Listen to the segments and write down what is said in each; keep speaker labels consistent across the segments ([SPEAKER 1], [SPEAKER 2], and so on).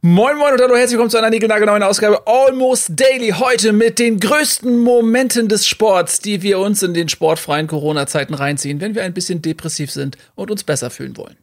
[SPEAKER 1] Moin Moin und hallo, herzlich willkommen zu einer neuen Ausgabe Almost Daily. Heute mit den größten Momenten des Sports, die wir uns in den sportfreien Corona-Zeiten reinziehen, wenn wir ein bisschen depressiv sind und uns besser fühlen wollen.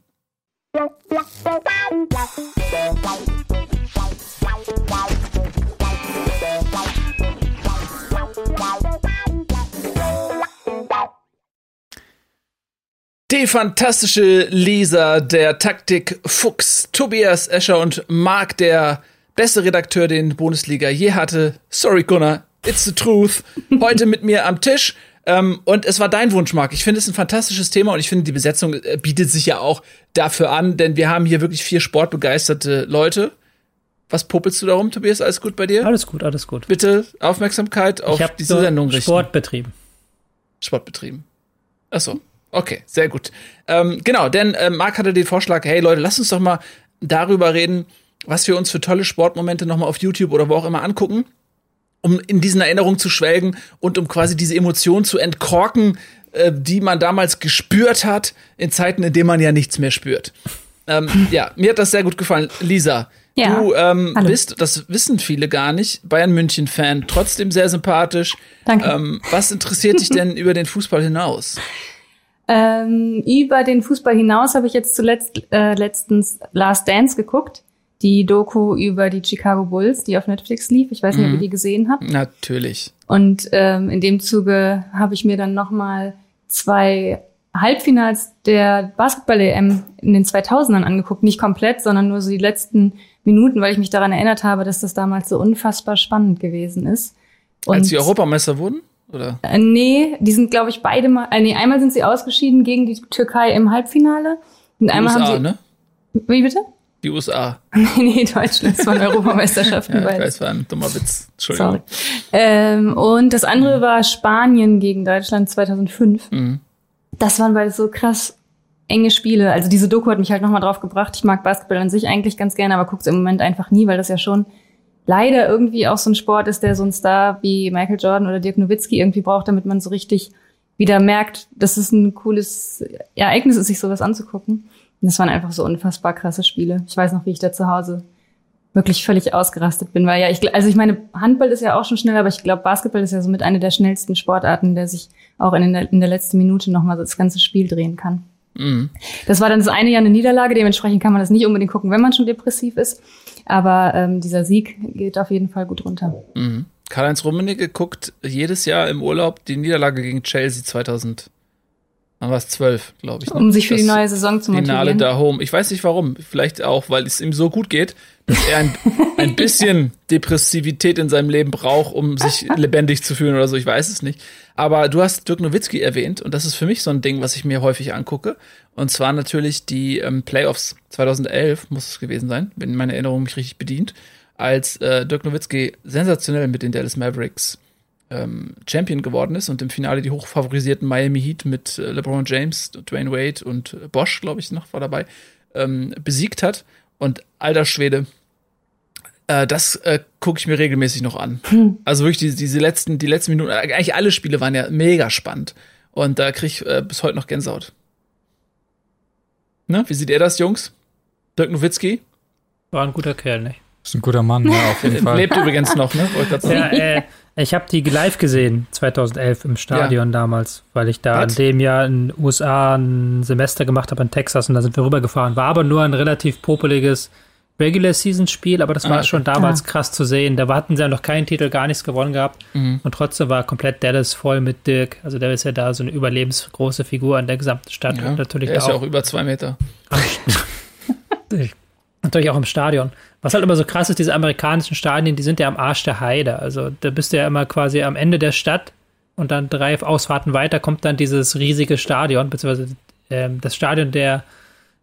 [SPEAKER 1] Die fantastische Lisa, der Taktik Fuchs, Tobias Escher und Marc, der beste Redakteur, den Bundesliga je hatte. Sorry, Gunnar, it's the truth. Heute mit mir am Tisch. Ähm, und es war dein Wunsch, Marc. Ich finde es ein fantastisches Thema und ich finde, die Besetzung äh, bietet sich ja auch dafür an, denn wir haben hier wirklich vier sportbegeisterte Leute. Was popelst du darum, Tobias? Alles gut bei dir?
[SPEAKER 2] Alles gut, alles gut.
[SPEAKER 1] Bitte Aufmerksamkeit auf diese Sendung richten.
[SPEAKER 2] Sport betrieben.
[SPEAKER 1] Sport betrieben. Achso. Okay, sehr gut. Ähm, genau, denn äh, Marc hatte den Vorschlag, hey Leute, lasst uns doch mal darüber reden, was wir uns für tolle Sportmomente nochmal auf YouTube oder wo auch immer angucken, um in diesen Erinnerungen zu schwelgen und um quasi diese Emotionen zu entkorken, äh, die man damals gespürt hat, in Zeiten, in denen man ja nichts mehr spürt. Ähm, ja, mir hat das sehr gut gefallen. Lisa, ja. du ähm, bist, das wissen viele gar nicht, Bayern München-Fan, trotzdem sehr sympathisch.
[SPEAKER 3] Danke.
[SPEAKER 1] Ähm, was interessiert dich denn über den Fußball hinaus?
[SPEAKER 3] Ähm, über den Fußball hinaus habe ich jetzt zuletzt äh, letztens Last Dance geguckt. Die Doku über die Chicago Bulls, die auf Netflix lief. Ich weiß nicht, mhm. ob ihr mhm. die gesehen habt.
[SPEAKER 1] Natürlich.
[SPEAKER 3] Und ähm, in dem Zuge habe ich mir dann noch mal zwei Halbfinals der Basketball-EM in den 2000ern angeguckt. Nicht komplett, sondern nur so die letzten Minuten, weil ich mich daran erinnert habe, dass das damals so unfassbar spannend gewesen ist.
[SPEAKER 1] Und Als sie Europameister wurden? Oder?
[SPEAKER 3] Äh, nee, die sind, glaube ich, beide mal. Äh, nee, einmal sind sie ausgeschieden gegen die Türkei im Halbfinale. Und
[SPEAKER 1] die
[SPEAKER 3] einmal
[SPEAKER 1] USA,
[SPEAKER 3] haben sie.
[SPEAKER 1] Ne?
[SPEAKER 3] Wie bitte?
[SPEAKER 1] Die USA.
[SPEAKER 3] nee, nee, Deutschland. Das waren Europameisterschaften.
[SPEAKER 1] ja, das war ein dummer Witz. Entschuldigung.
[SPEAKER 3] Ähm, und das andere mhm. war Spanien gegen Deutschland 2005. Mhm. Das waren beide so krass enge Spiele. Also diese Doku hat mich halt nochmal drauf gebracht. Ich mag Basketball an sich eigentlich ganz gerne, aber guck's im Moment einfach nie, weil das ja schon leider irgendwie auch so ein Sport ist, der so ein Star wie Michael Jordan oder Dirk Nowitzki irgendwie braucht, damit man so richtig wieder merkt, dass es ein cooles Ereignis ist, sich sowas anzugucken. Und das waren einfach so unfassbar krasse Spiele. Ich weiß noch, wie ich da zu Hause wirklich völlig ausgerastet bin, weil ja, ich, also ich meine, Handball ist ja auch schon schnell, aber ich glaube, Basketball ist ja so mit einer der schnellsten Sportarten, der sich auch in der, in der letzten Minute nochmal das ganze Spiel drehen kann. Mhm. Das war dann das eine Jahr eine Niederlage, dementsprechend kann man das nicht unbedingt gucken, wenn man schon depressiv ist. Aber ähm, dieser Sieg geht auf jeden Fall gut runter.
[SPEAKER 1] Mhm. Karl-Heinz Rummenigge guckt jedes Jahr im Urlaub die Niederlage gegen Chelsea 2000. Dann war es zwölf, glaube ich.
[SPEAKER 3] Ne? Um sich für das die neue Saison zu motivieren.
[SPEAKER 1] Finale da home. Ich weiß nicht warum. Vielleicht auch, weil es ihm so gut geht, dass er ein, ein bisschen Depressivität in seinem Leben braucht, um sich lebendig zu fühlen oder so. Ich weiß es nicht. Aber du hast Dirk Nowitzki erwähnt und das ist für mich so ein Ding, was ich mir häufig angucke. Und zwar natürlich die ähm, Playoffs 2011, muss es gewesen sein, wenn meine Erinnerung mich richtig bedient, als äh, Dirk Nowitzki sensationell mit den Dallas Mavericks ähm, Champion geworden ist und im Finale die hochfavorisierten Miami Heat mit äh, LeBron James, Dwayne Wade und äh, Bosch, glaube ich, noch war dabei, ähm, besiegt hat. Und alter Schwede, äh, das äh, gucke ich mir regelmäßig noch an. Hm. Also wirklich die, diese letzten, die letzten Minuten, äh, eigentlich alle Spiele waren ja mega spannend. Und da kriege ich äh, bis heute noch Gänsehaut. Ne? Wie seht ihr das, Jungs? Dirk Nowitzki?
[SPEAKER 2] War ein guter Kerl, nicht?
[SPEAKER 4] Ist ein guter Mann, ja, auf jeden Fall.
[SPEAKER 1] Lebt übrigens noch, ne?
[SPEAKER 2] Ja, äh, ich habe die live gesehen, 2011 im Stadion ja. damals, weil ich da Was? in dem Jahr in den USA ein Semester gemacht habe in Texas und da sind wir rübergefahren. War aber nur ein relativ popeliges Regular Season Spiel, aber das war ah, schon damals ah. krass zu sehen. Da hatten sie ja noch keinen Titel, gar nichts gewonnen gehabt. Mhm. Und trotzdem war komplett Dallas voll mit Dirk. Also der ist ja da so eine überlebensgroße Figur in der gesamten Stadt.
[SPEAKER 1] Ja,
[SPEAKER 2] und natürlich
[SPEAKER 1] er ist auch, ja auch über zwei Meter.
[SPEAKER 2] natürlich auch im Stadion. Was halt immer so krass ist, diese amerikanischen Stadien, die sind ja am Arsch der Heide. Also da bist du ja immer quasi am Ende der Stadt und dann drei Ausfahrten weiter kommt dann dieses riesige Stadion, beziehungsweise ähm, das Stadion der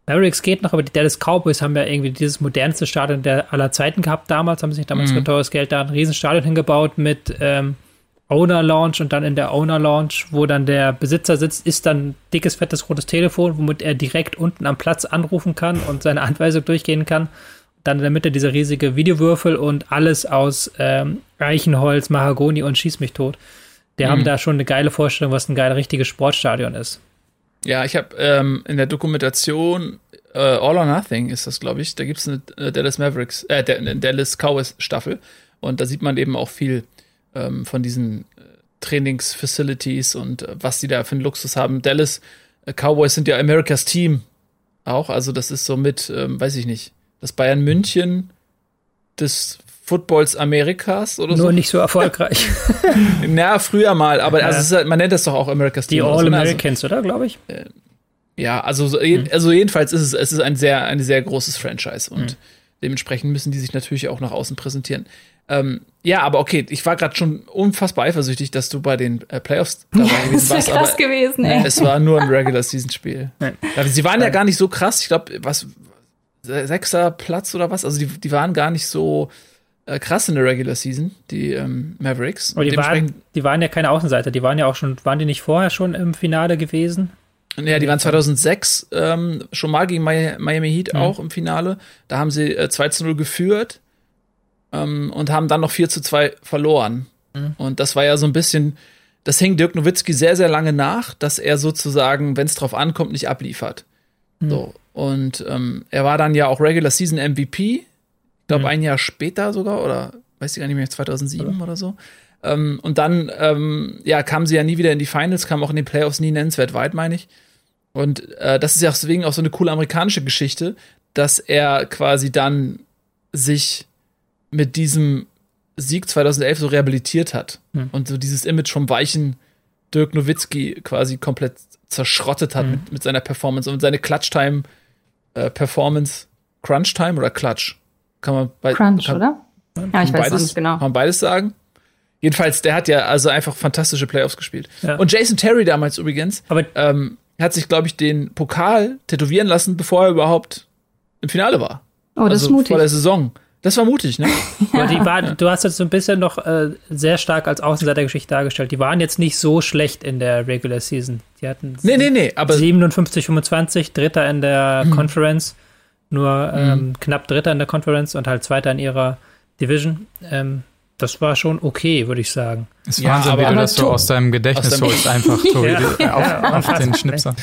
[SPEAKER 2] Mavericks geht noch, aber die Dallas Cowboys haben ja irgendwie dieses modernste Stadion der aller Zeiten gehabt damals, haben sich damals mhm. für teures Geld da ein Riesenstadion hingebaut mit ähm, Owner Launch und dann in der Owner Launch, wo dann der Besitzer sitzt, ist dann dickes, fettes rotes Telefon, womit er direkt unten am Platz anrufen kann und seine Anweisung durchgehen kann. Dann in der Mitte dieser riesige Videowürfel und alles aus ähm, Eichenholz, Mahagoni und Schieß mich tot. Die mhm. haben da schon eine geile Vorstellung, was ein geiles, richtiges Sportstadion ist.
[SPEAKER 1] Ja, ich habe ähm, in der Dokumentation äh, All or Nothing ist das, glaube ich. Da gibt's eine äh, Dallas Mavericks, äh, eine Dallas Cowboys Staffel. Und da sieht man eben auch viel ähm, von diesen äh, Trainingsfacilities und äh, was die da für einen Luxus haben. Dallas Cowboys sind ja Americas Team auch. Also das ist so mit, ähm, weiß ich nicht, das Bayern München des Footballs Amerikas oder
[SPEAKER 2] Nur
[SPEAKER 1] so.
[SPEAKER 2] Nur nicht so erfolgreich.
[SPEAKER 1] Na, früher mal, aber ja. also halt, man nennt das doch auch Americas
[SPEAKER 2] Team. Die All-Americans, also, oder, glaube ich?
[SPEAKER 1] Äh, ja, also, so, mhm. also jedenfalls ist es, es ist ein sehr, ein sehr großes Franchise und mhm. dementsprechend müssen die sich natürlich auch nach außen präsentieren. Ähm, ja, aber okay, ich war gerade schon unfassbar eifersüchtig, dass du bei den äh, Playoffs dabei ja, gewesen warst.
[SPEAKER 3] Das krass gewesen, ey.
[SPEAKER 1] Es war nur ein Regular Season Spiel. Also, sie waren ja gar nicht so krass. Ich glaube, was sechster Platz oder was? Also die, die waren gar nicht so äh, krass in der Regular Season, die ähm, Mavericks.
[SPEAKER 2] Aber die waren, die waren ja keine Außenseiter. Die waren ja auch schon, waren die nicht vorher schon im Finale gewesen?
[SPEAKER 1] Ja, die waren 2006 ähm, schon mal gegen Miami Heat mhm. auch im Finale. Da haben sie äh, 2 zu 0 geführt ähm, und haben dann noch 4 zu 2 verloren. Mhm. Und das war ja so ein bisschen, das hing Dirk Nowitzki sehr, sehr lange nach, dass er sozusagen, wenn es drauf ankommt, nicht abliefert. Mhm. So. Und ähm, er war dann ja auch Regular Season MVP. Ich glaube, mhm. ein Jahr später sogar, oder weiß ich gar nicht mehr, 2007 oder, oder so. Ähm, und dann, ähm, ja, kamen sie ja nie wieder in die Finals, kamen auch in den Playoffs nie nennenswert weit, meine ich. Und äh, das ist ja deswegen auch so eine coole amerikanische Geschichte, dass er quasi dann sich mit diesem Sieg 2011 so rehabilitiert hat mhm. und so dieses Image vom weichen Dirk Nowitzki quasi komplett zerschrottet hat mhm. mit, mit, seiner Performance und seine Clutch-Time äh, Performance, Crunch-Time oder Clutch? Kann man bei,
[SPEAKER 3] Crunch,
[SPEAKER 1] kann,
[SPEAKER 3] oder?
[SPEAKER 1] Ja, ich weiß beides, nicht genau. Kann man beides sagen? Jedenfalls, der hat ja also einfach fantastische Playoffs gespielt. Ja. Und Jason Terry damals übrigens, Aber ähm, hat sich, glaube ich, den Pokal tätowieren lassen, bevor er überhaupt im Finale war.
[SPEAKER 3] Oh, das
[SPEAKER 1] also
[SPEAKER 3] ist mutig.
[SPEAKER 1] Vor der Saison. Das war mutig, ne?
[SPEAKER 2] ja. die war, du hast jetzt so ein bisschen noch äh, sehr stark als Außenseitergeschichte dargestellt. Die waren jetzt nicht so schlecht in der Regular Season. Die hatten
[SPEAKER 1] nee, nee, nee, aber
[SPEAKER 2] 57, 25, Dritter in der mhm. Conference, nur ähm, mhm. knapp Dritter in der Conference und halt Zweiter in ihrer Division. Ähm, das war schon okay, würde ich sagen.
[SPEAKER 4] Es ist ja, Wahnsinn, wie du das so aus deinem Gedächtnis aus holst, einfach, Tobi, ja. auf, ja, auf den Schnipser.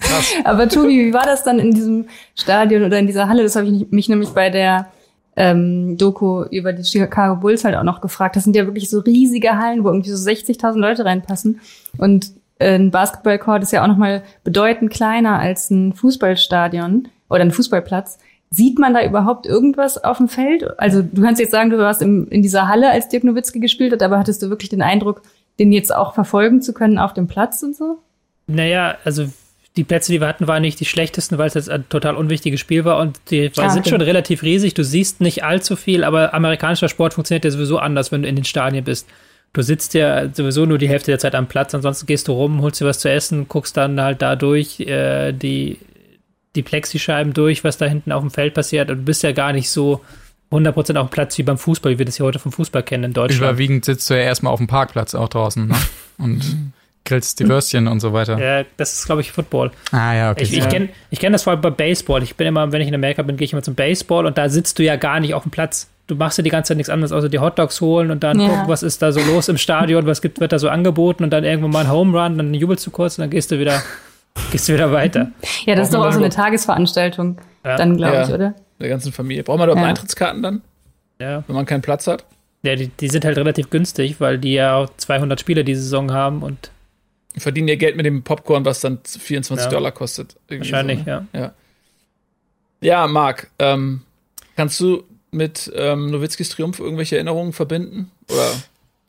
[SPEAKER 3] Krass. Aber Tobi, wie war das dann in diesem Stadion oder in dieser Halle? Das habe ich mich nämlich bei der ähm, Doku über die Chicago Bulls halt auch noch gefragt. Das sind ja wirklich so riesige Hallen, wo irgendwie so 60.000 Leute reinpassen. Und äh, ein Basketballcourt ist ja auch noch mal bedeutend kleiner als ein Fußballstadion oder ein Fußballplatz. Sieht man da überhaupt irgendwas auf dem Feld? Also du kannst jetzt sagen, du warst im, in dieser Halle, als Dirk Nowitzki gespielt hat, aber hattest du wirklich den Eindruck, den jetzt auch verfolgen zu können auf dem Platz und so?
[SPEAKER 2] Naja, also die Plätze, die wir hatten, waren nicht die schlechtesten, weil es jetzt ein total unwichtiges Spiel war und die ah, sind okay. schon relativ riesig. Du siehst nicht allzu viel, aber amerikanischer Sport funktioniert ja sowieso anders, wenn du in den Stadien bist. Du sitzt ja sowieso nur die Hälfte der Zeit am Platz, ansonsten gehst du rum, holst dir was zu essen, guckst dann halt da durch äh, die, die Plexischeiben durch, was da hinten auf dem Feld passiert und du bist ja gar nicht so 100% auf dem Platz wie beim Fußball, wie wir das hier heute vom Fußball kennen in Deutschland.
[SPEAKER 4] Überwiegend sitzt du ja erstmal auf dem Parkplatz auch draußen ne? und grillst die Würstchen und so weiter.
[SPEAKER 2] Ja, das ist, glaube ich, Football.
[SPEAKER 4] Ah, ja, okay.
[SPEAKER 2] Ich, ich kenne ich kenn das vor allem bei Baseball. Ich bin immer, wenn ich in Amerika bin, gehe ich immer zum Baseball und da sitzt du ja gar nicht auf dem Platz. Du machst ja die ganze Zeit nichts anderes, außer die Hotdogs holen und dann ja. gucken, was ist da so los im Stadion, was gibt, wird da so angeboten und dann irgendwann mal ein Home Run, dann jubelst du kurz und dann gehst du wieder, gehst du wieder weiter.
[SPEAKER 3] Ja, das ist doch auch so eine Tagesveranstaltung, ja. dann, glaube ja. ich, oder?
[SPEAKER 1] Der ganzen Familie. Braucht man da ja. Eintrittskarten dann?
[SPEAKER 2] Ja.
[SPEAKER 1] Wenn man keinen Platz hat?
[SPEAKER 2] Ja, die, die sind halt relativ günstig, weil die ja auch 200 Spieler diese Saison haben und
[SPEAKER 1] verdienen ihr Geld mit dem Popcorn, was dann 24 ja. Dollar kostet.
[SPEAKER 2] Wahrscheinlich,
[SPEAKER 1] so,
[SPEAKER 2] ne?
[SPEAKER 1] ja. ja. Ja, Marc, ähm, kannst du mit ähm, Nowitzkis Triumph irgendwelche Erinnerungen verbinden? Oder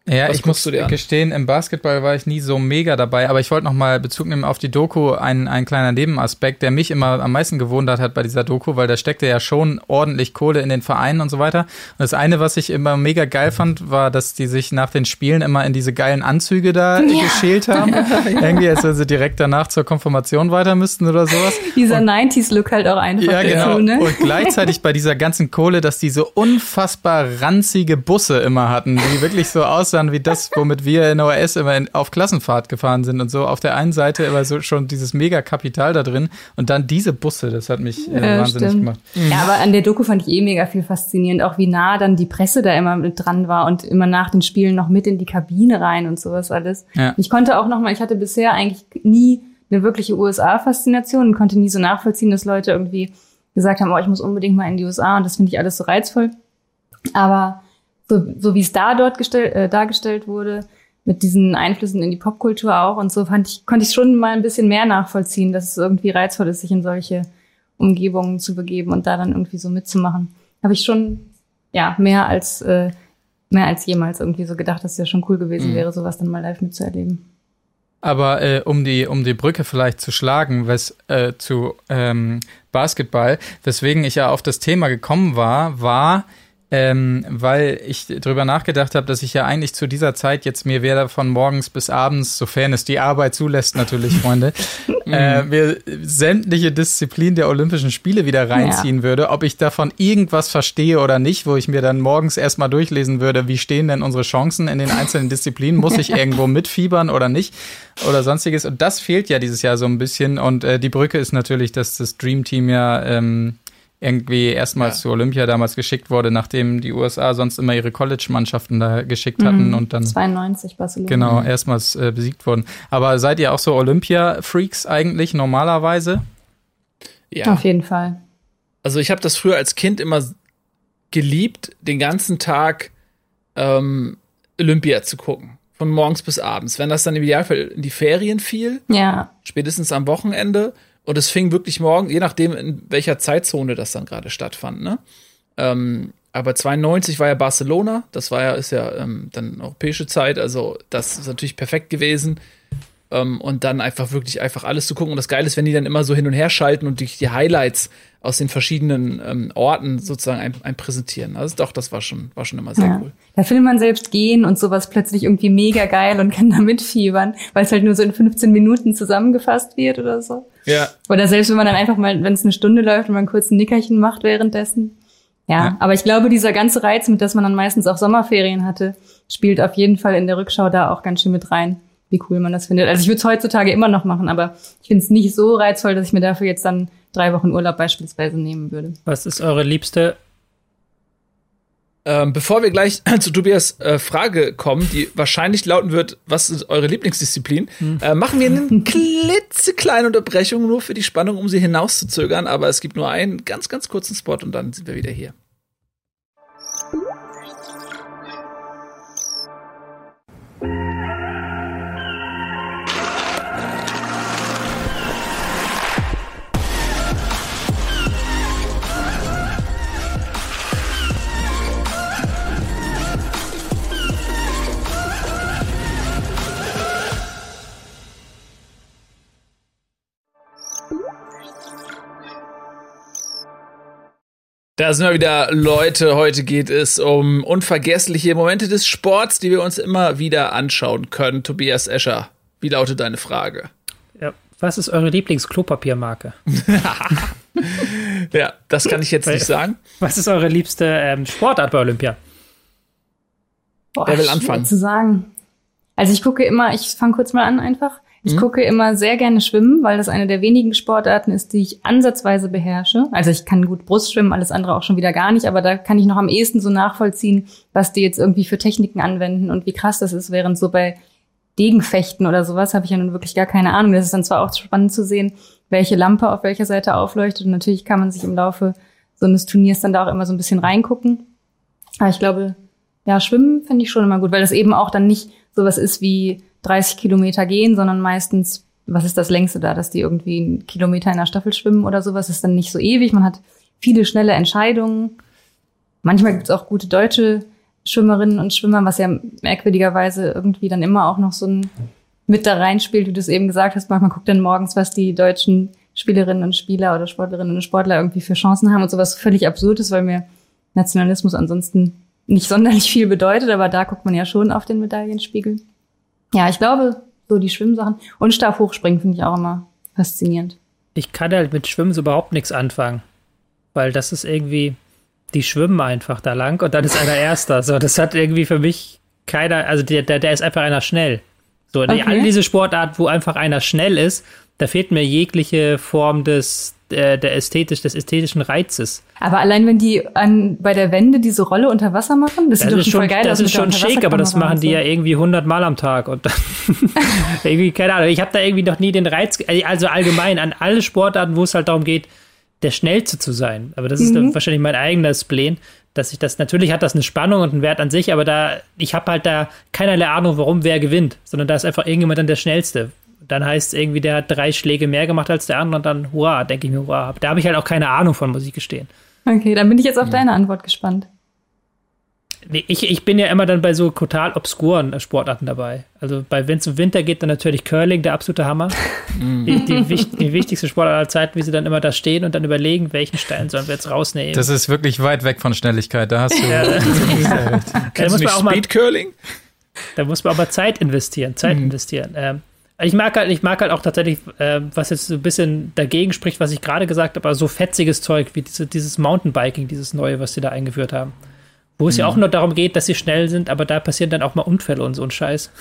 [SPEAKER 4] ja, Was ich muss gestehen, im Basketball war ich nie so mega dabei, aber ich wollte noch mal Bezug nehmen auf die Doku, ein, ein kleiner Nebenaspekt, der mich immer am meisten gewundert hat bei dieser Doku, weil da steckte ja schon ordentlich Kohle in den Vereinen und so weiter. Und das eine, was ich immer mega geil fand, war, dass die sich nach den Spielen immer in diese geilen Anzüge da ja. geschält haben. Irgendwie, als wenn sie direkt danach zur Konfirmation weiter müssten oder sowas.
[SPEAKER 3] Dieser 90s-Look halt auch einfach.
[SPEAKER 4] Ja, genau. Dazu, ne? Und gleichzeitig bei dieser ganzen Kohle, dass die so unfassbar ranzige Busse immer hatten, die wirklich so aussahen, dann wie das, womit wir in OS immer in, auf Klassenfahrt gefahren sind und so. Auf der einen Seite immer so schon dieses mega Kapital da drin und dann diese Busse, das hat mich äh, ja, wahnsinnig stimmt. gemacht.
[SPEAKER 3] Ja, aber an der Doku fand ich eh mega viel faszinierend, auch wie nah dann die Presse da immer mit dran war und immer nach den Spielen noch mit in die Kabine rein und sowas alles. Ja. Ich konnte auch noch mal, ich hatte bisher eigentlich nie eine wirkliche USA-Faszination und konnte nie so nachvollziehen, dass Leute irgendwie gesagt haben, oh, ich muss unbedingt mal in die USA und das finde ich alles so reizvoll. Aber so, so wie es da dort gestell, äh, dargestellt wurde, mit diesen Einflüssen in die Popkultur auch und so fand ich, konnte ich schon mal ein bisschen mehr nachvollziehen, dass es irgendwie reizvoll ist, sich in solche Umgebungen zu begeben und da dann irgendwie so mitzumachen. Habe ich schon, ja, mehr als, äh, mehr als jemals irgendwie so gedacht, dass es ja schon cool gewesen mhm. wäre, sowas dann mal live mitzuerleben.
[SPEAKER 4] Aber äh, um die um die Brücke vielleicht zu schlagen, was äh, zu ähm, Basketball, weswegen ich ja auf das Thema gekommen war, war ähm, weil ich drüber nachgedacht habe, dass ich ja eigentlich zu dieser Zeit jetzt mir werde von morgens bis abends, sofern es die Arbeit zulässt, natürlich, Freunde, äh, mir sämtliche Disziplinen der Olympischen Spiele wieder reinziehen ja. würde, ob ich davon irgendwas verstehe oder nicht, wo ich mir dann morgens erstmal durchlesen würde, wie stehen denn unsere Chancen in den einzelnen Disziplinen, muss ich irgendwo mitfiebern oder nicht oder sonstiges. Und das fehlt ja dieses Jahr so ein bisschen. Und äh, die Brücke ist natürlich, dass das Dream Team ja ähm, irgendwie erstmals ja. zu Olympia damals geschickt wurde, nachdem die USA sonst immer ihre College-Mannschaften da geschickt hatten mhm. und dann
[SPEAKER 3] 92 Barcelona.
[SPEAKER 4] Genau, erstmals äh, besiegt wurden. Aber seid ihr auch so Olympia-Freaks eigentlich normalerweise?
[SPEAKER 3] Ja. Auf jeden Fall.
[SPEAKER 1] Also ich habe das früher als Kind immer geliebt, den ganzen Tag ähm, Olympia zu gucken. Von morgens bis abends. Wenn das dann im Idealfall in die Ferien fiel,
[SPEAKER 3] ja.
[SPEAKER 1] spätestens am Wochenende, und es fing wirklich morgen, je nachdem, in welcher Zeitzone das dann gerade stattfand, ne? Ähm, aber 92 war ja Barcelona, das war ja, ist ja ähm, dann europäische Zeit, also das ist natürlich perfekt gewesen. Ähm, und dann einfach wirklich einfach alles zu gucken. Und das Geile ist, wenn die dann immer so hin und her schalten und die, die Highlights aus den verschiedenen ähm, Orten sozusagen ein, ein präsentieren. Also doch, das war schon, war schon immer sehr ja. cool.
[SPEAKER 3] Da findet man selbst gehen und sowas plötzlich irgendwie mega geil und kann da mitfiebern, weil es halt nur so in 15 Minuten zusammengefasst wird oder so.
[SPEAKER 1] Ja.
[SPEAKER 3] Oder selbst wenn man dann einfach mal, wenn es eine Stunde läuft und man kurz ein Nickerchen macht währenddessen. Ja, ja, aber ich glaube, dieser ganze Reiz, mit dass man dann meistens auch Sommerferien hatte, spielt auf jeden Fall in der Rückschau da auch ganz schön mit rein wie cool man das findet. Also ich würde es heutzutage immer noch machen, aber ich finde es nicht so reizvoll, dass ich mir dafür jetzt dann drei Wochen Urlaub beispielsweise nehmen würde.
[SPEAKER 2] Was ist eure liebste?
[SPEAKER 1] Ähm, bevor wir gleich zu Tobias äh, Frage kommen, die wahrscheinlich lauten wird, was ist eure Lieblingsdisziplin, hm. äh, machen wir eine klitzekleine Unterbrechung nur für die Spannung, um sie hinauszuzögern. Aber es gibt nur einen ganz, ganz kurzen Spot und dann sind wir wieder hier. Da sind wir wieder, Leute. Heute geht es um unvergessliche Momente des Sports, die wir uns immer wieder anschauen können. Tobias Escher, wie lautet deine Frage?
[SPEAKER 2] Ja, was ist eure Lieblings-Klopapiermarke?
[SPEAKER 1] ja, das kann ich jetzt nicht sagen.
[SPEAKER 2] Was ist eure liebste ähm, Sportart bei Olympia?
[SPEAKER 3] Boah, Wer will anfangen? zu sagen. Also ich gucke immer, ich fange kurz mal an einfach. Ich mhm. gucke immer sehr gerne schwimmen, weil das eine der wenigen Sportarten ist, die ich ansatzweise beherrsche. Also ich kann gut Brust schwimmen, alles andere auch schon wieder gar nicht, aber da kann ich noch am ehesten so nachvollziehen, was die jetzt irgendwie für Techniken anwenden und wie krass das ist, während so bei Degenfechten oder sowas habe ich ja nun wirklich gar keine Ahnung. Das ist dann zwar auch spannend zu sehen, welche Lampe auf welcher Seite aufleuchtet und natürlich kann man sich im Laufe so eines Turniers dann da auch immer so ein bisschen reingucken. Aber ich glaube, ja, Schwimmen finde ich schon immer gut, weil das eben auch dann nicht sowas ist wie 30 Kilometer gehen, sondern meistens, was ist das längste da, dass die irgendwie einen Kilometer in der Staffel schwimmen oder sowas, ist dann nicht so ewig. Man hat viele schnelle Entscheidungen. Manchmal gibt es auch gute deutsche Schwimmerinnen und Schwimmer, was ja merkwürdigerweise irgendwie dann immer auch noch so ein mit da reinspielt, wie du es eben gesagt hast. Man guckt dann morgens, was die deutschen Spielerinnen und Spieler oder Sportlerinnen und Sportler irgendwie für Chancen haben und sowas völlig absurd ist, weil mir Nationalismus ansonsten nicht sonderlich viel bedeutet, aber da guckt man ja schon auf den Medaillenspiegel. Ja, ich glaube, so die Schwimmsachen und Stabhochspringen finde ich auch immer faszinierend.
[SPEAKER 2] Ich kann halt mit Schwimmen so überhaupt nichts anfangen, weil das ist irgendwie, die schwimmen einfach da lang und dann ist einer Erster. So, das hat irgendwie für mich keiner, also der, der, der ist einfach einer schnell. So, okay. all diese Sportart, wo einfach einer schnell ist, da fehlt mir jegliche Form des, äh, der ästhetisch, des ästhetischen Reizes.
[SPEAKER 3] Aber allein wenn die an, bei der Wende diese Rolle unter Wasser machen,
[SPEAKER 2] das, das doch schon geil Das ist schon schick, aber das machen die so. ja irgendwie 100 Mal am Tag und dann irgendwie, keine Ahnung, ich habe da irgendwie noch nie den Reiz, also allgemein an alle Sportarten, wo es halt darum geht, der Schnellste zu sein. Aber das ist mhm. wahrscheinlich mein eigener Spleen, dass ich das, natürlich hat das eine Spannung und einen Wert an sich, aber da, ich habe halt da keinerlei Ahnung, warum wer gewinnt, sondern da ist einfach irgendjemand dann der Schnellste. Dann heißt es irgendwie, der hat drei Schläge mehr gemacht als der andere und dann, hurra, denke ich mir, hurra. Da habe ich halt auch keine Ahnung von, muss ich gestehen.
[SPEAKER 3] Okay, dann bin ich jetzt auf mhm. deine Antwort gespannt.
[SPEAKER 2] Ich, ich bin ja immer dann bei so total obskuren Sportarten dabei. Also bei wenn es um Winter geht, dann natürlich Curling, der absolute Hammer. die, die, die, wichtigste Sportart aller Zeiten, wie sie dann immer da stehen und dann überlegen, welchen Stein sollen wir jetzt rausnehmen.
[SPEAKER 4] Das ist wirklich weit weg von Schnelligkeit, da hast du ja,
[SPEAKER 1] da muss man auch mal, Curling?
[SPEAKER 2] Da muss man aber Zeit investieren, Zeit mhm. investieren. Ähm, ich mag halt, ich mag halt auch tatsächlich, äh, was jetzt so ein bisschen dagegen spricht, was ich gerade gesagt habe, aber so fetziges Zeug wie diese, dieses Mountainbiking, dieses neue, was sie da eingeführt haben. Wo es mhm. ja auch nur darum geht, dass sie schnell sind, aber da passieren dann auch mal Unfälle und so ein Scheiß.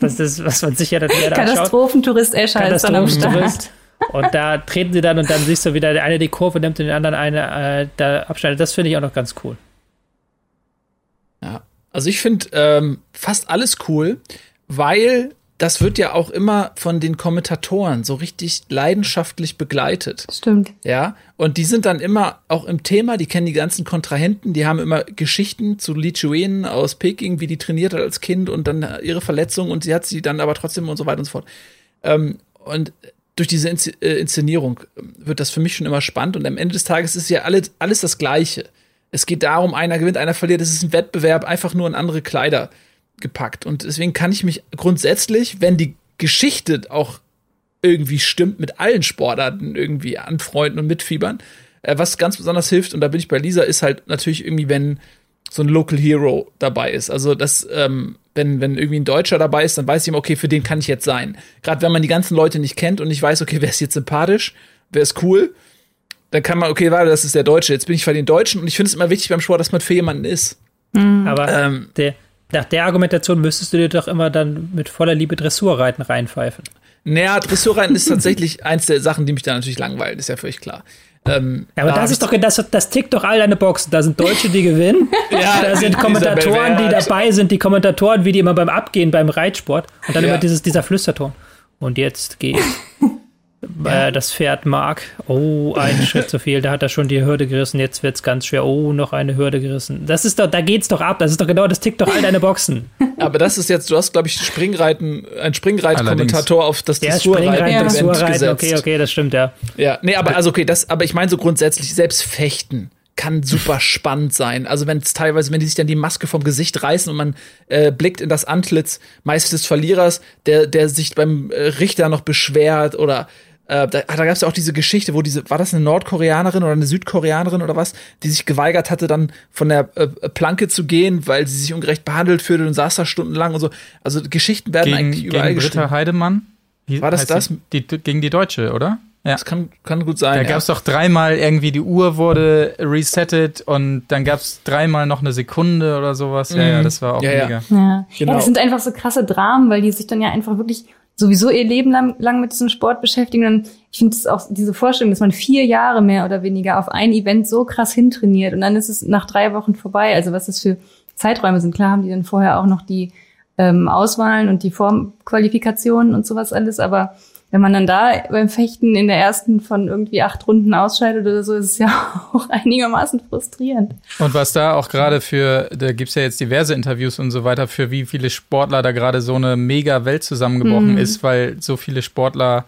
[SPEAKER 2] Das ist, was man sich ja dann wieder
[SPEAKER 3] Katastrophentourist Escher ist dann am Start.
[SPEAKER 2] Und da treten sie dann und dann siehst du wieder, der eine die Kurve nimmt und den anderen eine äh, da abschneidet. Das finde ich auch noch ganz cool.
[SPEAKER 1] Ja, also ich finde ähm, fast alles cool, weil das wird ja auch immer von den Kommentatoren so richtig leidenschaftlich begleitet.
[SPEAKER 3] Stimmt.
[SPEAKER 1] Ja, und die sind dann immer auch im Thema, die kennen die ganzen Kontrahenten, die haben immer Geschichten zu Li Chuen aus Peking, wie die trainiert hat als Kind und dann ihre Verletzung und sie hat sie dann aber trotzdem und so weiter und so fort. Ähm, und durch diese äh, Inszenierung wird das für mich schon immer spannend und am Ende des Tages ist ja alles, alles das Gleiche. Es geht darum, einer gewinnt, einer verliert. Es ist ein Wettbewerb, einfach nur in andere Kleider gepackt. Und deswegen kann ich mich grundsätzlich, wenn die Geschichte auch irgendwie stimmt, mit allen Sportarten irgendwie anfreunden und mitfiebern. Äh, was ganz besonders hilft, und da bin ich bei Lisa, ist halt natürlich irgendwie, wenn so ein Local Hero dabei ist. Also das, ähm, wenn, wenn irgendwie ein Deutscher dabei ist, dann weiß ich immer, okay, für den kann ich jetzt sein. Gerade wenn man die ganzen Leute nicht kennt und ich weiß, okay, wer ist jetzt sympathisch, wer ist cool, dann kann man, okay, warte, das ist der Deutsche, jetzt bin ich für den Deutschen und ich finde es immer wichtig beim Sport, dass man für jemanden ist.
[SPEAKER 2] Mhm. Aber ähm, der, nach der Argumentation müsstest du dir doch immer dann mit voller Liebe Dressurreiten reinpfeifen.
[SPEAKER 1] Naja, Dressurreiten ist tatsächlich eins der Sachen, die mich da natürlich langweilen, ist ja völlig klar.
[SPEAKER 2] Ähm, ja, aber da das ist doch, das, das tickt doch all deine Boxen. Da sind Deutsche, die gewinnen. ja, da sind Kommentatoren, die dabei sind, die Kommentatoren, wie die immer beim Abgehen beim Reitsport. Und dann ja. immer dieses, dieser Flüsterton. Und jetzt geht ja. Äh, das Pferd mag. Oh, ein Schritt zu viel, da hat er schon die Hürde gerissen, jetzt wird es ganz schwer. Oh, noch eine Hürde gerissen. Das ist doch, da geht's doch ab. Das ist doch genau, das tickt doch all deine Boxen.
[SPEAKER 1] Aber das ist jetzt, du hast, glaube ich, Springreiten, ein Springreitkommentator auf das
[SPEAKER 2] ja, Dressurreiten ja, Dressurreiten, okay, okay, das stimmt, ja.
[SPEAKER 1] Ja, nee, aber also okay, das, aber ich meine so grundsätzlich, selbst Fechten kann super spannend sein. Also wenn es teilweise, wenn die sich dann die Maske vom Gesicht reißen und man äh, blickt in das Antlitz meist des Verlierers, der, der sich beim äh, Richter noch beschwert oder äh, da, da gab es ja auch diese Geschichte, wo diese, war das eine Nordkoreanerin oder eine Südkoreanerin oder was, die sich geweigert hatte, dann von der äh, Planke zu gehen, weil sie sich ungerecht behandelt fühlte und saß da stundenlang und so. Also Geschichten werden
[SPEAKER 4] gegen,
[SPEAKER 1] eigentlich überall
[SPEAKER 4] gegen Britta Heidemann?
[SPEAKER 1] War das das?
[SPEAKER 4] Die, die, gegen die Deutsche, oder?
[SPEAKER 1] Ja. Das kann, kann gut sein.
[SPEAKER 4] Da gab es doch dreimal irgendwie, die Uhr wurde resettet und dann gab es dreimal noch eine Sekunde oder sowas. Ja, ja, mhm. das war auch
[SPEAKER 3] ja,
[SPEAKER 4] mega.
[SPEAKER 3] Ja. Ja. Genau. ja, das sind einfach so krasse Dramen, weil die sich dann ja einfach wirklich sowieso ihr Leben lang, lang mit diesem Sport beschäftigen. Und ich finde es auch diese Vorstellung, dass man vier Jahre mehr oder weniger auf ein Event so krass hintrainiert und dann ist es nach drei Wochen vorbei. Also was das für Zeiträume sind. Klar haben die dann vorher auch noch die ähm, Auswahlen und die Formqualifikationen und sowas alles, aber wenn man dann da beim Fechten in der ersten von irgendwie acht Runden ausscheidet oder so, ist es ja auch einigermaßen frustrierend.
[SPEAKER 4] Und was da auch gerade für, da gibt's ja jetzt diverse Interviews und so weiter, für wie viele Sportler da gerade so eine mega Welt zusammengebrochen mhm. ist, weil so viele Sportler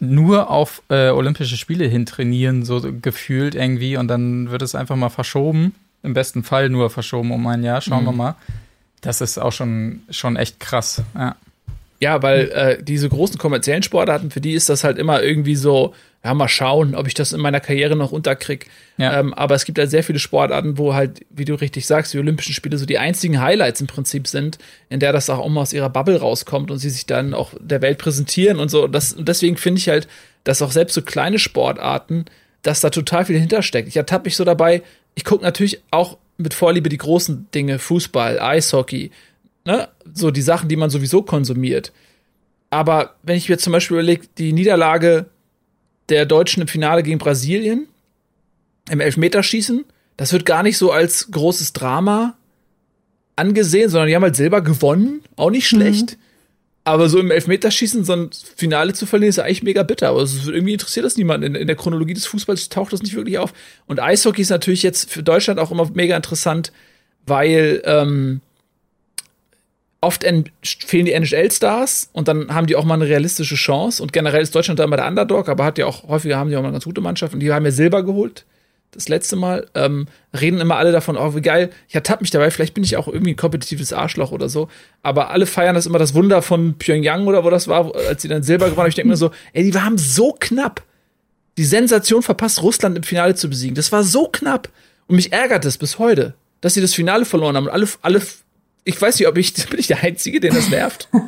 [SPEAKER 4] nur auf äh, Olympische Spiele hin trainieren, so gefühlt irgendwie, und dann wird es einfach mal verschoben. Im besten Fall nur verschoben um ein Jahr, schauen mhm. wir mal. Das ist auch schon, schon echt krass, ja.
[SPEAKER 1] Ja, weil äh, diese großen kommerziellen Sportarten, für die ist das halt immer irgendwie so, ja, mal schauen, ob ich das in meiner Karriere noch unterkrieg. Ja. Ähm, aber es gibt halt sehr viele Sportarten, wo halt, wie du richtig sagst, die Olympischen Spiele so die einzigen Highlights im Prinzip sind, in der das auch immer aus ihrer Bubble rauskommt und sie sich dann auch der Welt präsentieren und so. Und, das, und deswegen finde ich halt, dass auch selbst so kleine Sportarten, dass da total viel hintersteckt. Ich ertappe mich so dabei, ich gucke natürlich auch mit Vorliebe die großen Dinge, Fußball, Eishockey, ne, so die Sachen, die man sowieso konsumiert. Aber wenn ich mir zum Beispiel überlege, die Niederlage der Deutschen im Finale gegen Brasilien im Elfmeterschießen, das wird gar nicht so als großes Drama angesehen, sondern die haben halt Silber gewonnen, auch nicht schlecht. Mhm. Aber so im Elfmeterschießen so ein Finale zu verlieren, ist eigentlich mega bitter. Aber irgendwie interessiert das niemanden. In, in, der Chronologie des Fußballs taucht das nicht wirklich auf. Und Eishockey ist natürlich jetzt für Deutschland auch immer mega interessant, weil ähm, oft fehlen die NHL-Stars und dann haben die auch mal eine realistische Chance. Und generell ist Deutschland da immer der Underdog, aber hat ja auch häufiger haben die auch mal eine ganz gute Mannschaft und die haben ja Silber geholt. Das letzte Mal ähm, reden immer alle davon, oh, wie geil, ich ertappe mich dabei, vielleicht bin ich auch irgendwie ein kompetitives Arschloch oder so. Aber alle feiern das immer das Wunder von Pyongyang oder wo das war, als sie dann Silber gewonnen haben. Ich denke mir so, ey, die waren so knapp. Die Sensation verpasst, Russland im Finale zu besiegen. Das war so knapp. Und mich ärgert es bis heute, dass sie das Finale verloren haben und alle, alle ich weiß nicht, ob ich, bin ich der Einzige, den das nervt?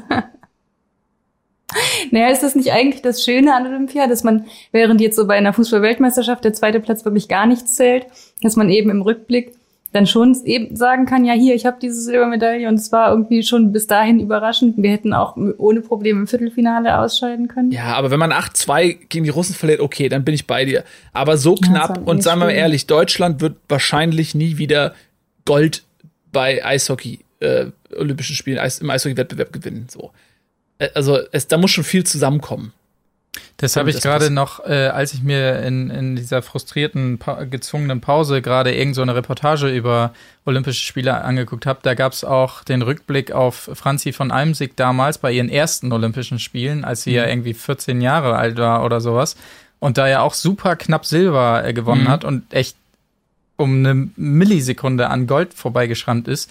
[SPEAKER 3] naja, ist das nicht eigentlich das Schöne an Olympia, dass man, während jetzt so bei einer Fußball-Weltmeisterschaft der zweite Platz wirklich gar nichts zählt, dass man eben im Rückblick dann schon eben sagen kann, ja hier, ich habe diese Silbermedaille und es war irgendwie schon bis dahin überraschend. Wir hätten auch ohne Probleme im Viertelfinale ausscheiden können.
[SPEAKER 1] Ja, aber wenn man 8-2 gegen die Russen verliert, okay, dann bin ich bei dir. Aber so knapp ja, und sagen wir mal ehrlich, Deutschland wird wahrscheinlich nie wieder Gold bei Eishockey äh, Olympischen Spielen im Eishockey-Wettbewerb gewinnen. So. Also es, da muss schon viel zusammenkommen.
[SPEAKER 4] Das habe ich gerade noch, äh, als ich mir in, in dieser frustrierten, pa gezwungenen Pause gerade irgend so eine Reportage über Olympische Spiele angeguckt habe. Da gab es auch den Rückblick auf Franzi von Almsig damals bei ihren ersten Olympischen Spielen, als sie mhm. ja irgendwie 14 Jahre alt war oder sowas. Und da ja auch super knapp Silber äh, gewonnen mhm. hat und echt um eine Millisekunde an Gold vorbeigeschrammt ist.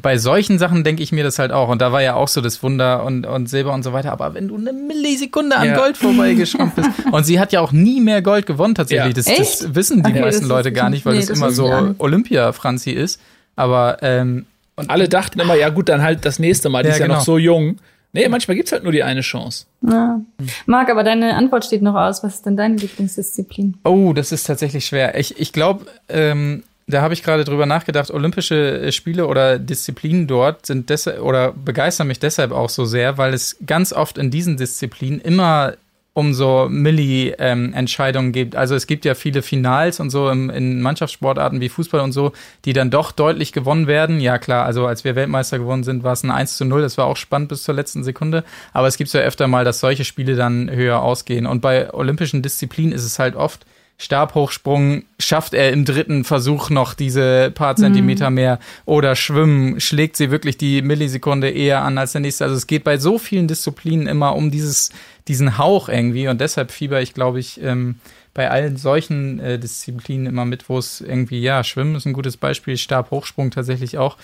[SPEAKER 4] Bei solchen Sachen denke ich mir das halt auch. Und da war ja auch so das Wunder und, und Silber und so weiter. Aber wenn du eine Millisekunde an ja. Gold vorbeigeschrammt bist. und sie hat ja auch nie mehr Gold gewonnen tatsächlich. Ja. Das, das, wissen die okay, meisten Leute gar nicht, weil nee, es immer so Olympia-Franzi ist. Aber ähm,
[SPEAKER 1] und alle dachten immer, ja gut, dann halt das nächste Mal. Die ja, ist ja genau. noch so jung. Nee, manchmal gibt's halt nur die eine Chance.
[SPEAKER 3] Ja. Marc, aber deine Antwort steht noch aus. Was ist denn deine Lieblingsdisziplin?
[SPEAKER 4] Oh, das ist tatsächlich schwer. Ich, ich glaube, ähm, da habe ich gerade drüber nachgedacht, Olympische äh, Spiele oder Disziplinen dort sind deshalb oder begeistern mich deshalb auch so sehr, weil es ganz oft in diesen Disziplinen immer um so Milli-Entscheidungen ähm, gibt. Also es gibt ja viele Finals und so im, in Mannschaftssportarten wie Fußball und so, die dann doch deutlich gewonnen werden. Ja klar, also als wir Weltmeister geworden sind, war es ein 1 zu 0. Das war auch spannend bis zur letzten Sekunde. Aber es gibt ja öfter mal, dass solche Spiele dann höher ausgehen. Und bei olympischen Disziplinen ist es halt oft, Stabhochsprung schafft er im dritten Versuch noch diese paar Zentimeter mhm. mehr oder Schwimmen schlägt sie wirklich die Millisekunde eher an als der nächste. Also es geht bei so vielen Disziplinen immer um dieses, diesen Hauch irgendwie und deshalb fieber ich, glaube ich, ähm, bei allen solchen äh, Disziplinen immer mit, wo es irgendwie, ja, Schwimmen ist ein gutes Beispiel, Stabhochsprung tatsächlich auch.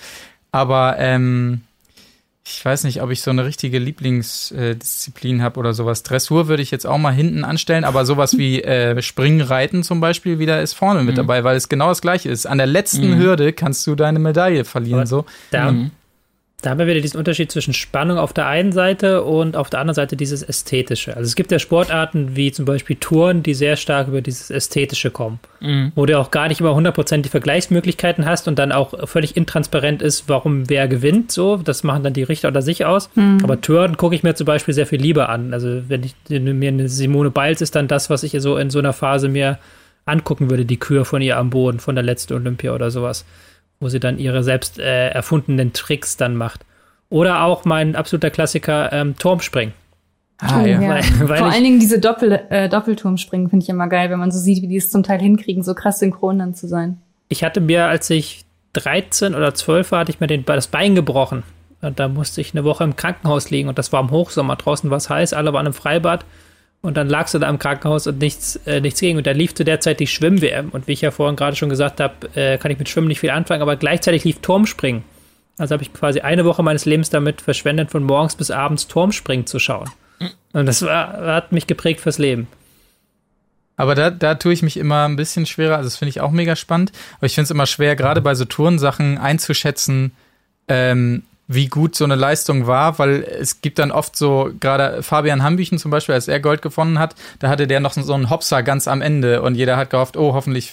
[SPEAKER 4] Aber ähm, ich weiß nicht, ob ich so eine richtige Lieblingsdisziplin habe oder sowas. Dressur würde ich jetzt auch mal hinten anstellen, aber sowas wie äh, Springreiten zum Beispiel wieder ist vorne mit mhm. dabei, weil es genau das gleiche ist. An der letzten mhm. Hürde kannst du deine Medaille verlieren. so.
[SPEAKER 2] Da, mhm da haben wir wieder diesen Unterschied zwischen Spannung auf der einen Seite und auf der anderen Seite dieses Ästhetische. Also es gibt ja Sportarten wie zum Beispiel Touren, die sehr stark über dieses Ästhetische kommen, mhm. wo du auch gar nicht immer hundertprozentig Vergleichsmöglichkeiten hast und dann auch völlig intransparent ist, warum wer gewinnt. So, das machen dann die Richter unter sich aus. Mhm. Aber Touren gucke ich mir zum Beispiel sehr viel lieber an. Also wenn ich mir eine Simone Biles ist dann das, was ich so in so einer Phase mir angucken würde, die Kür von ihr am Boden von der letzten Olympia oder sowas wo sie dann ihre selbst äh, erfundenen Tricks dann macht. Oder auch mein absoluter Klassiker, ähm, Turmspringen.
[SPEAKER 3] Ah, ja. ja. Weil, weil Vor allen Dingen diese Doppel, äh, Doppelturmspringen finde ich immer geil, wenn man so sieht, wie die es zum Teil hinkriegen, so krass synchron dann zu sein.
[SPEAKER 2] Ich hatte mir, als ich 13 oder 12 war, hatte ich mir den, das Bein gebrochen. Und da musste ich eine Woche im Krankenhaus liegen und das war im Hochsommer. Draußen war es heiß, alle waren im Freibad. Und dann lagst du da im Krankenhaus und nichts, äh, nichts ging. Und da lief zu der Zeit die Schwimm-WM. Und wie ich ja vorhin gerade schon gesagt habe, äh, kann ich mit Schwimmen nicht viel anfangen, aber gleichzeitig lief Turmspringen. Also habe ich quasi eine Woche meines Lebens damit verschwendet, von morgens bis abends Turmspringen zu schauen. Und das war, hat mich geprägt fürs Leben.
[SPEAKER 4] Aber da, da tue ich mich immer ein bisschen schwerer. Also das finde ich auch mega spannend. Aber ich finde es immer schwer, gerade bei so Turnsachen einzuschätzen, ähm, wie gut so eine Leistung war, weil es gibt dann oft so, gerade Fabian Hambüchen zum Beispiel, als er Gold gewonnen hat, da hatte der noch so einen Hopser ganz am Ende und jeder hat gehofft, oh, hoffentlich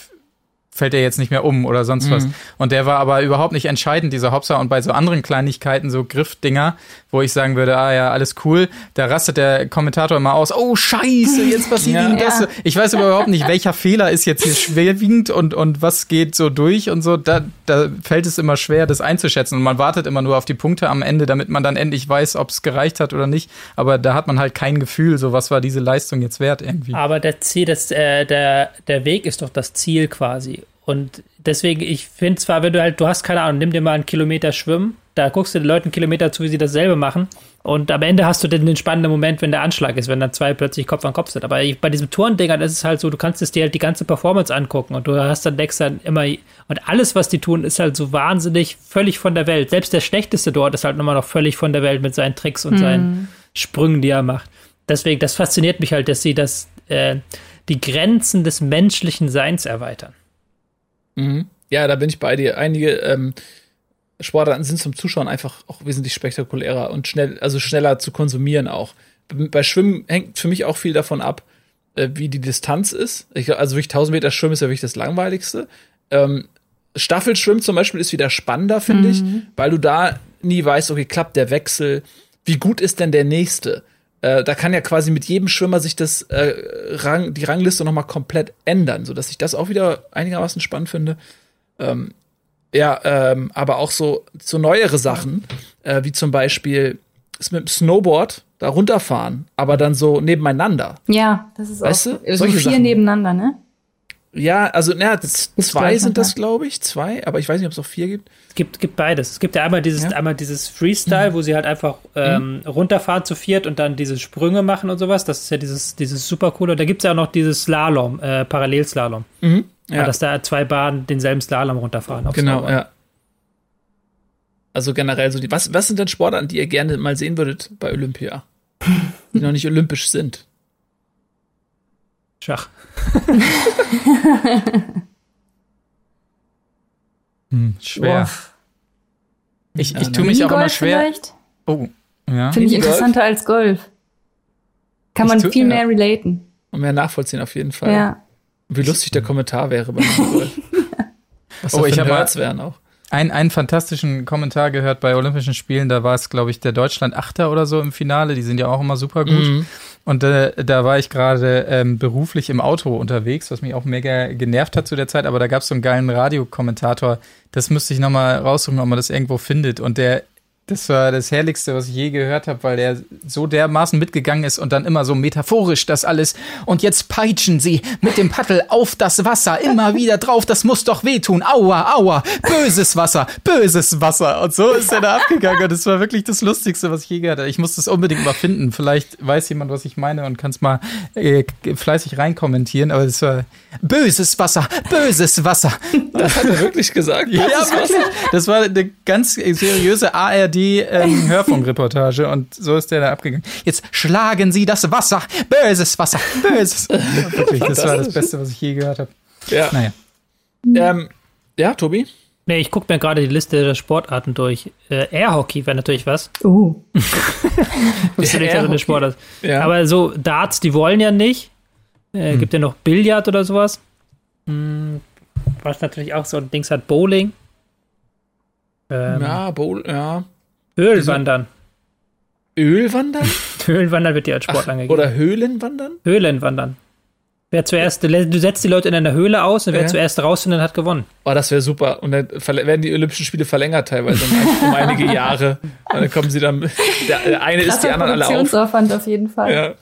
[SPEAKER 4] fällt er jetzt nicht mehr um oder sonst mhm. was. Und der war aber überhaupt nicht entscheidend, dieser Hopser. Und bei so anderen Kleinigkeiten, so Griffdinger, wo ich sagen würde, ah ja, alles cool, da rastet der Kommentator immer aus, oh scheiße, jetzt passiert ja. das. Ja. Ich weiß überhaupt nicht, welcher Fehler ist jetzt hier schwerwiegend und, und was geht so durch und so. Da, da fällt es immer schwer, das einzuschätzen. Und man wartet immer nur auf die Punkte am Ende, damit man dann endlich weiß, ob es gereicht hat oder nicht. Aber da hat man halt kein Gefühl, so was war diese Leistung jetzt wert irgendwie.
[SPEAKER 2] Aber der Ziel, das, äh, der, der Weg ist doch das Ziel quasi. Und deswegen, ich finde zwar, wenn du halt, du hast keine Ahnung, nimm dir mal einen Kilometer Schwimmen, da guckst du den Leuten einen Kilometer zu, wie sie dasselbe machen. Und am Ende hast du dann den spannenden Moment, wenn der Anschlag ist, wenn dann zwei plötzlich Kopf an Kopf sind. Aber bei diesem Turndingern ist es halt so, du kannst es dir halt die ganze Performance angucken und du hast dann denkst dann immer, und alles, was die tun, ist halt so wahnsinnig völlig von der Welt. Selbst der Schlechteste dort ist halt immer noch völlig von der Welt mit seinen Tricks und hm. seinen Sprüngen, die er macht. Deswegen, das fasziniert mich halt, dass sie das, äh, die Grenzen des menschlichen Seins erweitern.
[SPEAKER 1] Mhm. Ja, da bin ich bei dir. Einige ähm, Sportarten sind zum Zuschauen einfach auch wesentlich spektakulärer und schnell, also schneller zu konsumieren auch. Bei Schwimmen hängt für mich auch viel davon ab, äh, wie die Distanz ist. Ich, also wirklich 1000 Meter Schwimmen ist ja wirklich das langweiligste. Ähm, Staffelschwimmen zum Beispiel ist wieder spannender, finde mhm. ich, weil du da nie weißt, okay, klappt der Wechsel, wie gut ist denn der nächste? Äh, da kann ja quasi mit jedem Schwimmer sich das äh, Rang, die Rangliste noch mal komplett ändern, so dass ich das auch wieder einigermaßen spannend finde. Ähm, ja, ähm, aber auch so so neuere Sachen, äh, wie zum Beispiel ist mit dem Snowboard da runterfahren, aber dann so nebeneinander.
[SPEAKER 3] Ja, das ist weißt auch du? so vier Sachen. nebeneinander, ne?
[SPEAKER 1] Ja, also na, zwei sind das, glaube ich, zwei, aber ich weiß nicht, ob es auch vier gibt.
[SPEAKER 2] Es gibt, gibt beides. Es gibt ja einmal dieses, ja. einmal dieses Freestyle, mhm. wo sie halt einfach ähm, mhm. runterfahren zu viert und dann diese Sprünge machen und sowas. Das ist ja dieses, dieses super coole. Da gibt es ja auch noch dieses Slalom, äh, Parallelslalom. Mhm. Ja. dass da zwei Bahnen denselben Slalom runterfahren.
[SPEAKER 1] genau, Snowboard. ja. Also generell so die. Was, was sind denn Sportarten, die ihr gerne mal sehen würdet bei Olympia? die noch nicht olympisch sind?
[SPEAKER 2] Schach.
[SPEAKER 4] hm, schwer. Ich, ich tue mich auch immer schwer. Vielleicht?
[SPEAKER 3] Oh, ja. Finde ich interessanter als Golf. Kann man viel mehr relaten.
[SPEAKER 1] Und mehr nachvollziehen auf jeden Fall. Ja. wie lustig der Kommentar wäre beim Golf.
[SPEAKER 4] Was oh, ich habe wären auch ein, einen fantastischen Kommentar gehört bei Olympischen Spielen. Da war es, glaube ich, der Deutschland Achter oder so im Finale. Die sind ja auch immer super gut. Mhm. Und äh, da war ich gerade ähm, beruflich im Auto unterwegs, was mich auch mega genervt hat zu der Zeit. Aber da gab es so einen geilen Radiokommentator. Das müsste ich nochmal raussuchen, ob man das irgendwo findet. Und der das war das Herrlichste, was ich je gehört habe, weil er so dermaßen mitgegangen ist und dann immer so metaphorisch das alles. Und jetzt peitschen sie mit dem Paddel auf das Wasser, immer wieder drauf, das muss doch wehtun. Aua, aua, böses Wasser, böses Wasser. Und so ist er da abgegangen. Und das war wirklich das Lustigste, was ich je gehört habe. Ich muss das unbedingt mal finden. Vielleicht weiß jemand, was ich meine und kann es mal äh, fleißig reinkommentieren. Aber das war böses Wasser, böses Wasser.
[SPEAKER 1] Das hat er wirklich gesagt.
[SPEAKER 4] Ja, wirklich. Das war eine ganz seriöse ARD die ähm, Hörfunkreportage und so ist der da abgegangen. Jetzt schlagen Sie das Wasser, böses Wasser, böses. Wirklich, das war das Beste, was ich je gehört habe.
[SPEAKER 1] Ja. Naja. Ähm, ja, Tobi?
[SPEAKER 2] Nee, ich gucke mir gerade die Liste der Sportarten durch. Äh, Airhockey wäre natürlich was.
[SPEAKER 3] Uh.
[SPEAKER 2] Wusste nicht, dass eine Sportart ja. Aber so Darts, die wollen ja nicht. Äh, hm. Gibt ja noch Billard oder sowas. Hm, was natürlich auch so ein Dings hat, Bowling.
[SPEAKER 1] Ähm, ja, Bowl, ja.
[SPEAKER 2] Ölwandern.
[SPEAKER 1] Ölwandern?
[SPEAKER 2] Höhlenwandern wird dir als Sport Ach, angegeben.
[SPEAKER 1] Oder Höhlenwandern?
[SPEAKER 2] Höhlenwandern. Wer zuerst, du setzt die Leute in einer Höhle aus und wer ja. zuerst rausfindet, hat gewonnen.
[SPEAKER 1] Oh, das wäre super. Und dann werden die Olympischen Spiele verlängert teilweise um einige Jahre. Und dann kommen sie dann, der eine ist die anderen alle auf.
[SPEAKER 3] auf jeden Fall.
[SPEAKER 1] Ja.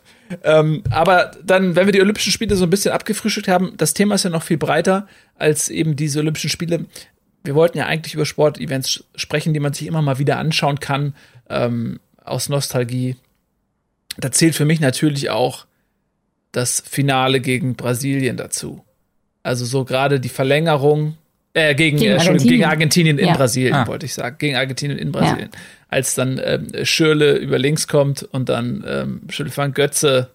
[SPEAKER 1] Ähm, aber dann, wenn wir die Olympischen Spiele so ein bisschen abgefrühstückt haben, das Thema ist ja noch viel breiter als eben diese Olympischen Spiele wir wollten ja eigentlich über Sportevents sprechen, die man sich immer mal wieder anschauen kann, ähm, aus Nostalgie. Da zählt für mich natürlich auch das Finale gegen Brasilien dazu. Also so gerade die Verlängerung, äh, gegen, gegen, äh, Argentinien. gegen Argentinien in ja. Brasilien, ah. wollte ich sagen. Gegen Argentinien in Brasilien. Ja. Als dann ähm, Schürle über links kommt und dann ähm, Schürle van Götze,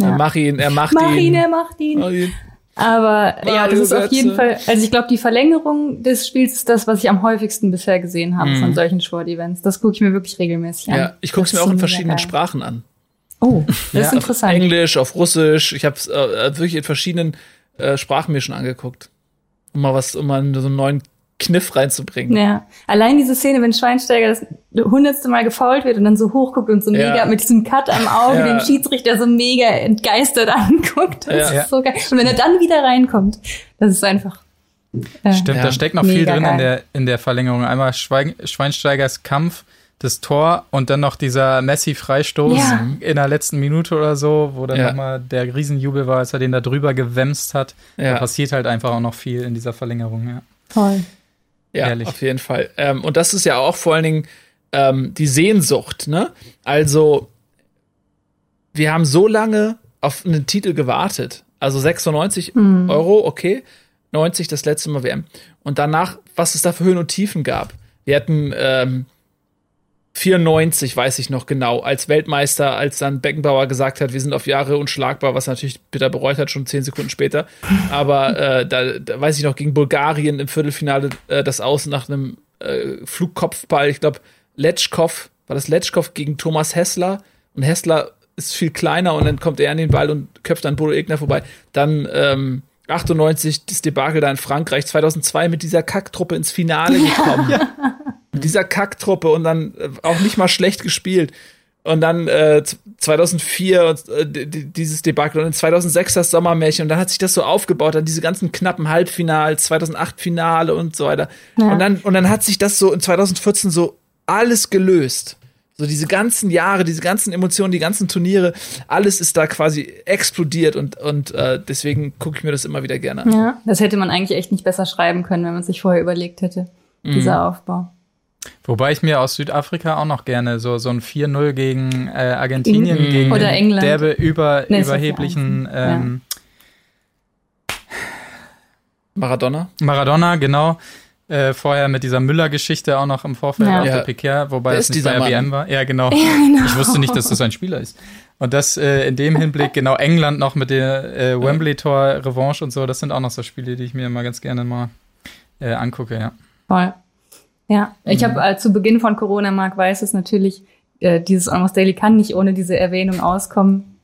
[SPEAKER 1] ja. mach ihn, er macht
[SPEAKER 3] mach
[SPEAKER 1] ihn.
[SPEAKER 3] ihn. Er macht ihn, er macht ihn. Aber Mario ja, das ist auf jeden Fall, also ich glaube, die Verlängerung des Spiels ist das, was ich am häufigsten bisher gesehen habe mm. von solchen Sportevents. Das gucke ich mir wirklich regelmäßig an.
[SPEAKER 1] Ja, ich gucke es mir auch in verschiedenen Sprachen an.
[SPEAKER 3] Oh, das ja, ist interessant.
[SPEAKER 1] Auf Englisch, auf Russisch. Ich habe es äh, wirklich in verschiedenen äh, Sprachen mir schon angeguckt. Um mal was, um mal so einen neuen Kniff reinzubringen.
[SPEAKER 3] Ja. Allein diese Szene, wenn Schweinsteiger das hundertste Mal gefault wird und dann so hochguckt und so ja. mega mit diesem Cut am Auge ja. den Schiedsrichter so mega entgeistert anguckt. Das ja. ist so geil. Und wenn er dann wieder reinkommt, das ist einfach.
[SPEAKER 4] Äh, Stimmt, da steckt noch viel drin in der, in der Verlängerung. Einmal Schwein, Schweinsteigers Kampf, das Tor und dann noch dieser Messi-Freistoß in der letzten Minute oder so, wo dann ja. nochmal der Riesenjubel war, als er den da drüber gewämst hat. Da passiert halt einfach auch noch viel in dieser Verlängerung, ja.
[SPEAKER 3] Toll.
[SPEAKER 1] Ja, Ehrlich. auf jeden Fall. Ähm, und das ist ja auch vor allen Dingen ähm, die Sehnsucht, ne? Also, wir haben so lange auf einen Titel gewartet. Also 96 mhm. Euro, okay. 90 das letzte Mal WM. Und danach, was es da für Höhen und Tiefen gab. Wir hatten ähm, 94, weiß ich noch genau, als Weltmeister, als dann Beckenbauer gesagt hat, wir sind auf Jahre unschlagbar, was natürlich bitter bereut hat, schon zehn Sekunden später. Aber äh, da, da weiß ich noch, gegen Bulgarien im Viertelfinale äh, das Aus nach einem äh, Flugkopfball, ich glaube, Letschkow, war das Letschkow gegen Thomas Hessler und Hessler ist viel kleiner und dann kommt er an den Ball und köpft dann Bodo Egner vorbei. Dann ähm, 98 das Debakel da in Frankreich, 2002 mit dieser Kacktruppe ins Finale gekommen. Ja. Mit dieser Kacktruppe und dann äh, auch nicht mal schlecht gespielt. Und dann äh, 2004 äh, dieses Debakel und 2006 das Sommermärchen und dann hat sich das so aufgebaut, dann diese ganzen knappen Halbfinals, 2008 Finale und so weiter. Ja. Und dann und dann hat sich das so in 2014 so alles gelöst. So diese ganzen Jahre, diese ganzen Emotionen, die ganzen Turniere, alles ist da quasi explodiert und, und äh, deswegen gucke ich mir das immer wieder gerne an.
[SPEAKER 3] Ja, das hätte man eigentlich echt nicht besser schreiben können, wenn man sich vorher überlegt hätte, mhm. dieser Aufbau.
[SPEAKER 4] Wobei ich mir aus Südafrika auch noch gerne so, so ein 4-0 gegen äh, Argentinien, mhm. gegen
[SPEAKER 3] Oder England.
[SPEAKER 4] derbe über, nee, überheblichen ähm,
[SPEAKER 1] ja. Maradona.
[SPEAKER 4] Maradona, genau. Äh, vorher mit dieser Müller-Geschichte auch noch im Vorfeld ja. auf der PK, wobei es nicht bei der WM war. Ja genau. ja, genau. Ich wusste nicht, dass das ein Spieler ist. Und das äh, in dem Hinblick, genau, England noch mit der äh, Wembley-Tor-Revanche und so, das sind auch noch so Spiele, die ich mir immer ganz gerne mal äh, angucke, ja.
[SPEAKER 3] Voll. Ja, ich habe äh, zu Beginn von Corona, Mark weiß es natürlich, äh, dieses Almost Daily kann nicht ohne diese Erwähnung auskommen.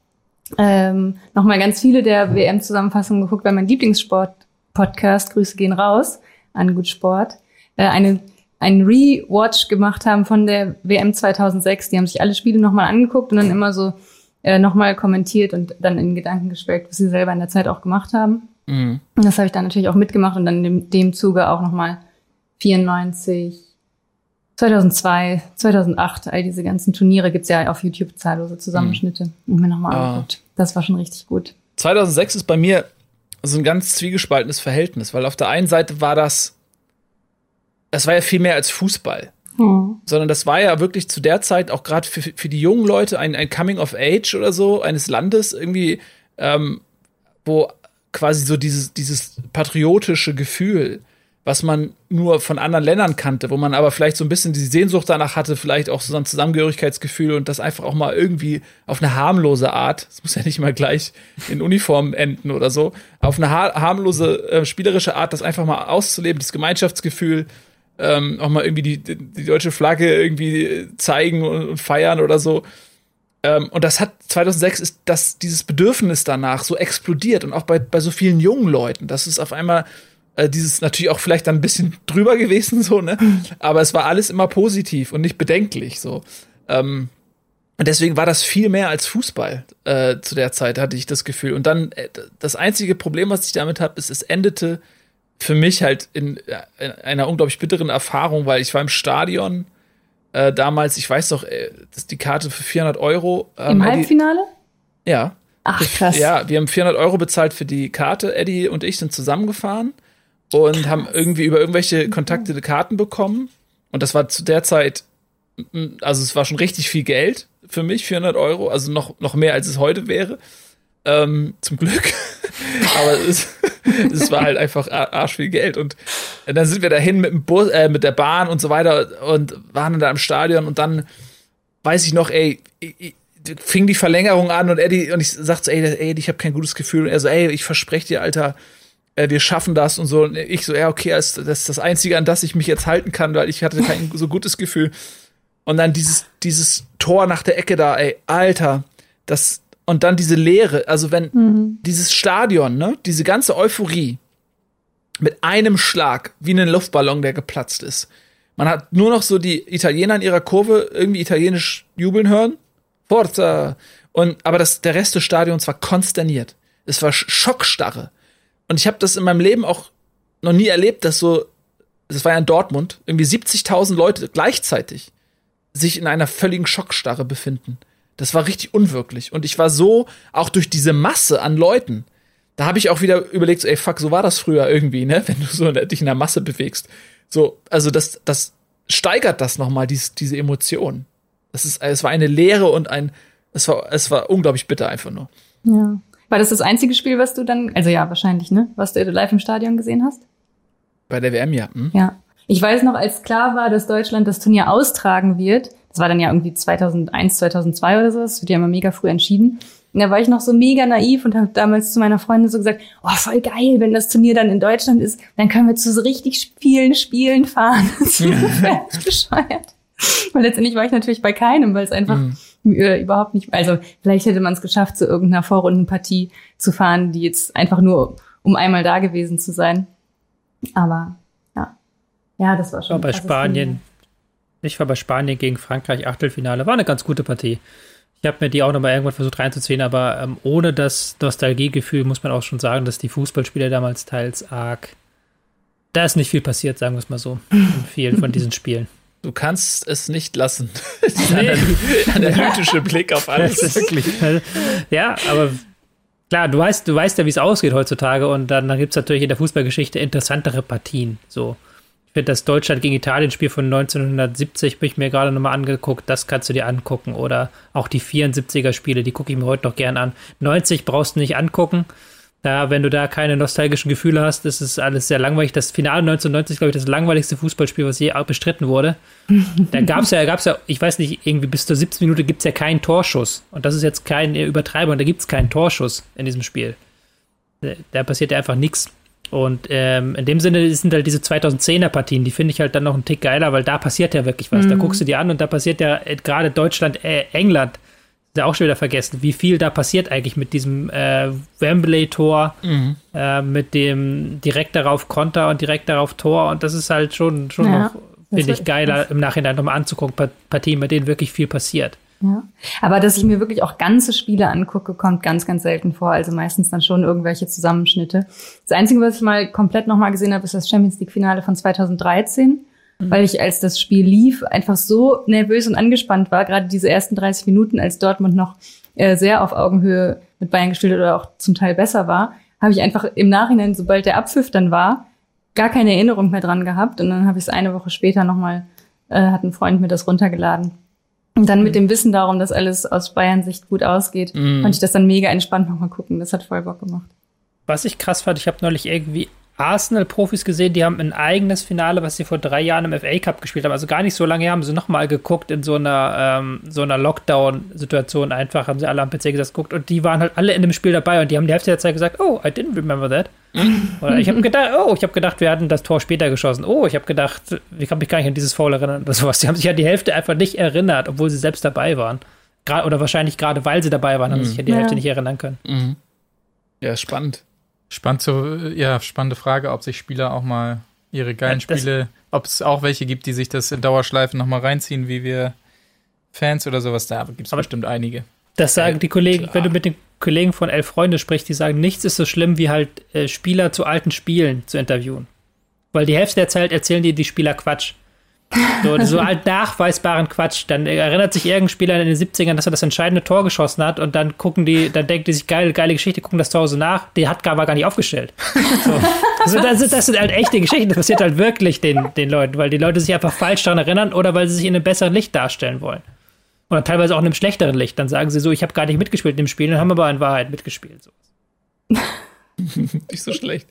[SPEAKER 3] Ähm, Nochmal ganz viele der WM-Zusammenfassungen geguckt, weil mein Lieblingssport-Podcast, Grüße gehen raus, an Gut Sport, äh, eine einen Rewatch gemacht haben von der WM 2006. Die haben sich alle Spiele nochmal angeguckt und dann immer so äh, nochmal kommentiert und dann in Gedanken geschwelgt, was sie selber in der Zeit auch gemacht haben. Mhm. Und das habe ich dann natürlich auch mitgemacht und dann in dem, dem Zuge auch nochmal 94, 2002, 2008, all diese ganzen Turniere gibt's ja auf YouTube zahllose Zusammenschnitte. Mhm. Und mir nochmal ah. angeguckt. Das war schon richtig gut.
[SPEAKER 1] 2006 ist bei mir so ein ganz zwiegespaltenes Verhältnis, weil auf der einen Seite war das, das war ja viel mehr als Fußball. Hm. Sondern das war ja wirklich zu der Zeit auch gerade für, für die jungen Leute ein, ein Coming of Age oder so eines Landes irgendwie, ähm, wo quasi so dieses, dieses patriotische Gefühl, was man nur von anderen Ländern kannte, wo man aber vielleicht so ein bisschen die Sehnsucht danach hatte, vielleicht auch so ein Zusammengehörigkeitsgefühl und das einfach auch mal irgendwie auf eine harmlose Art, es muss ja nicht mal gleich in Uniform enden oder so, auf eine harmlose, äh, spielerische Art, das einfach mal auszuleben, das Gemeinschaftsgefühl, ähm, auch mal irgendwie die, die deutsche Flagge irgendwie zeigen und, und feiern oder so. Ähm, und das hat 2006 ist das dieses Bedürfnis danach so explodiert und auch bei bei so vielen jungen Leuten, dass es auf einmal äh, dieses natürlich auch vielleicht dann ein bisschen drüber gewesen, so, ne? Aber es war alles immer positiv und nicht bedenklich, so. Ähm, und deswegen war das viel mehr als Fußball äh, zu der Zeit, hatte ich das Gefühl. Und dann, äh, das einzige Problem, was ich damit habe, ist, es endete für mich halt in, in, einer unglaublich bitteren Erfahrung, weil ich war im Stadion äh, damals, ich weiß doch, äh, das die Karte für 400 Euro.
[SPEAKER 3] Ähm, Im Halbfinale?
[SPEAKER 1] Eddie, ja.
[SPEAKER 3] Ach, krass.
[SPEAKER 1] Ja, wir haben 400 Euro bezahlt für die Karte. Eddie und ich sind zusammengefahren und haben irgendwie über irgendwelche Kontakte Karten bekommen. Und das war zu der Zeit, also es war schon richtig viel Geld für mich, 400 Euro, also noch, noch mehr als es heute wäre. Ähm, zum Glück. Aber es, es war halt einfach arsch viel Geld. Und dann sind wir dahin mit dem Bus, äh, mit der Bahn und so weiter und waren dann da im Stadion und dann weiß ich noch, ey, ich, fing die Verlängerung an und Eddie und ich sagte ey, ey, ich habe kein gutes Gefühl und er so, ey, ich verspreche dir, Alter, äh, wir schaffen das und so. Und ich so, ja, okay, das, das ist das Einzige, an das ich mich jetzt halten kann, weil ich hatte kein so gutes Gefühl. Und dann dieses, dieses Tor nach der Ecke da, ey, Alter, das, und dann diese Leere, also wenn mhm. dieses Stadion, ne, diese ganze Euphorie, mit einem Schlag, wie ein Luftballon, der geplatzt ist. Man hat nur noch so die Italiener in ihrer Kurve irgendwie italienisch jubeln hören. Forza! Und, aber das, der Rest des Stadions war konsterniert. Es war Schockstarre. Und ich habe das in meinem Leben auch noch nie erlebt, dass so, das war ja in Dortmund, irgendwie 70.000 Leute gleichzeitig sich in einer völligen Schockstarre befinden. Das war richtig unwirklich. Und ich war so, auch durch diese Masse an Leuten, da habe ich auch wieder überlegt, so, ey, fuck, so war das früher irgendwie, ne? Wenn du so dich in der Masse bewegst. So, also das, das steigert das nochmal, dies, diese Emotion. Das ist, es war eine Leere und ein, es war, es war unglaublich bitter einfach nur.
[SPEAKER 3] Ja. War das das einzige Spiel, was du dann, also ja, wahrscheinlich, ne? Was du live im Stadion gesehen hast?
[SPEAKER 1] Bei der WM, ja. Hm?
[SPEAKER 3] Ja. Ich weiß noch, als klar war, dass Deutschland das Turnier austragen wird, das war dann ja irgendwie 2001, 2002 oder so, das wird ja immer mega früh entschieden. Und da war ich noch so mega naiv und habe damals zu meiner Freundin so gesagt, oh, voll geil, wenn das Turnier dann in Deutschland ist, dann können wir zu so richtig vielen Spielen fahren. Das ist bescheuert. Weil letztendlich war ich natürlich bei keinem, weil es einfach mhm. überhaupt nicht, also vielleicht hätte man es geschafft, zu irgendeiner Vorrundenpartie zu fahren, die jetzt einfach nur, um einmal da gewesen zu sein. Aber ja, ja, das war schon.
[SPEAKER 2] War bei Spanien, ich war bei Spanien gegen Frankreich Achtelfinale, war eine ganz gute Partie. Ich habe mir die auch nochmal irgendwann versucht reinzuziehen, aber ähm, ohne das Nostalgiegefühl muss man auch schon sagen, dass die Fußballspieler damals teils arg. Da ist nicht viel passiert, sagen wir es mal so, in vielen von diesen Spielen.
[SPEAKER 1] Du kannst es nicht lassen. nee. analytische Blick auf alles.
[SPEAKER 2] Wirklich. Ja, aber klar, du weißt, du weißt ja, wie es ausgeht heutzutage und dann, dann gibt es natürlich in der Fußballgeschichte interessantere Partien. So finde das Deutschland gegen Italien-Spiel von 1970 habe ich mir gerade nochmal angeguckt. Das kannst du dir angucken. Oder auch die 74er-Spiele, die gucke ich mir heute noch gern an. 90 brauchst du nicht angucken. Da, wenn du da keine nostalgischen Gefühle hast, ist es alles sehr langweilig. Das Finale 1990 glaube ich, das langweiligste Fußballspiel, was je bestritten wurde. da gab es ja, gab's ja, ich weiß nicht, irgendwie bis zur 17 Minute gibt es ja keinen Torschuss. Und das ist jetzt kein Übertreibung, da gibt es keinen Torschuss in diesem Spiel. Da passiert ja einfach nichts. Und ähm, in dem Sinne sind halt diese 2010er Partien, die finde ich halt dann noch einen Tick geiler, weil da passiert ja wirklich was. Mhm. Da guckst du dir an und da passiert ja äh, gerade Deutschland, äh, England, ja auch schon wieder vergessen, wie viel da passiert eigentlich mit diesem äh, Wembley-Tor, mhm. äh, mit dem direkt darauf Konter und direkt darauf Tor. Und das ist halt schon, schon ja, noch, finde ich, geiler im Nachhinein nochmal anzugucken, Partien, mit denen wirklich viel passiert.
[SPEAKER 3] Ja. Aber dass ich mir wirklich auch ganze Spiele angucke, kommt ganz, ganz selten vor. Also meistens dann schon irgendwelche Zusammenschnitte. Das Einzige, was ich mal komplett nochmal gesehen habe, ist das Champions League-Finale von 2013. Mhm. Weil ich, als das Spiel lief, einfach so nervös und angespannt war. Gerade diese ersten 30 Minuten, als Dortmund noch äh, sehr auf Augenhöhe mit Bayern gespielt oder auch zum Teil besser war, habe ich einfach im Nachhinein, sobald der Abpfiff dann war, gar keine Erinnerung mehr dran gehabt. Und dann habe ich es eine Woche später nochmal, äh, hat ein Freund mir das runtergeladen und dann mit mhm. dem Wissen darum, dass alles aus Bayern Sicht gut ausgeht, mm. konnte ich das dann mega entspannt nochmal gucken. Das hat voll Bock gemacht.
[SPEAKER 2] Was ich krass fand, ich habe neulich irgendwie Arsenal-Profis gesehen, die haben ein eigenes Finale, was sie vor drei Jahren im FA Cup gespielt haben. Also gar nicht so lange her, haben sie nochmal geguckt in so einer, ähm, so einer Lockdown-Situation einfach, haben sie alle am PC gesagt, geguckt und die waren halt alle in dem Spiel dabei und die haben die Hälfte der Zeit gesagt, oh, I didn't remember that. Oder ich habe gedacht, oh, ich habe gedacht, wir hatten das Tor später geschossen. Oh, ich habe gedacht, ich kann mich gar nicht an dieses Foul erinnern oder sowas. Die haben sich an die Hälfte einfach nicht erinnert, obwohl sie selbst dabei waren. Gra oder wahrscheinlich gerade, weil sie dabei waren, haben mhm. sich an die Hälfte nicht erinnern können. Mhm.
[SPEAKER 1] Ja, spannend.
[SPEAKER 4] Spannend so, ja, spannende Frage, ob sich Spieler auch mal ihre geilen ja, Spiele, ob es auch welche gibt, die sich das in Dauerschleifen nochmal reinziehen, wie wir Fans oder sowas. Da gibt es bestimmt einige.
[SPEAKER 2] Das sagen die Kollegen, Klar. wenn du mit den Kollegen von Elf Freunde sprichst, die sagen, nichts ist so schlimm, wie halt äh, Spieler zu alten Spielen zu interviewen. Weil die Hälfte der Zeit erzählen dir die Spieler Quatsch. So, so alt nachweisbaren Quatsch. Dann erinnert sich irgendein Spieler in den 70ern, dass er das entscheidende Tor geschossen hat und dann gucken die, dann denkt die sich, geile, geile Geschichte, gucken das zu Hause nach. Die hat gar, war gar nicht aufgestellt. So. Also das, sind, das sind halt echte Geschichten. Das passiert halt wirklich den, den Leuten, weil die Leute sich einfach falsch daran erinnern oder weil sie sich in einem besseren Licht darstellen wollen. Oder teilweise auch in einem schlechteren Licht. Dann sagen sie so, ich habe gar nicht mitgespielt in dem Spiel und haben aber in Wahrheit mitgespielt. So.
[SPEAKER 1] nicht so schlecht.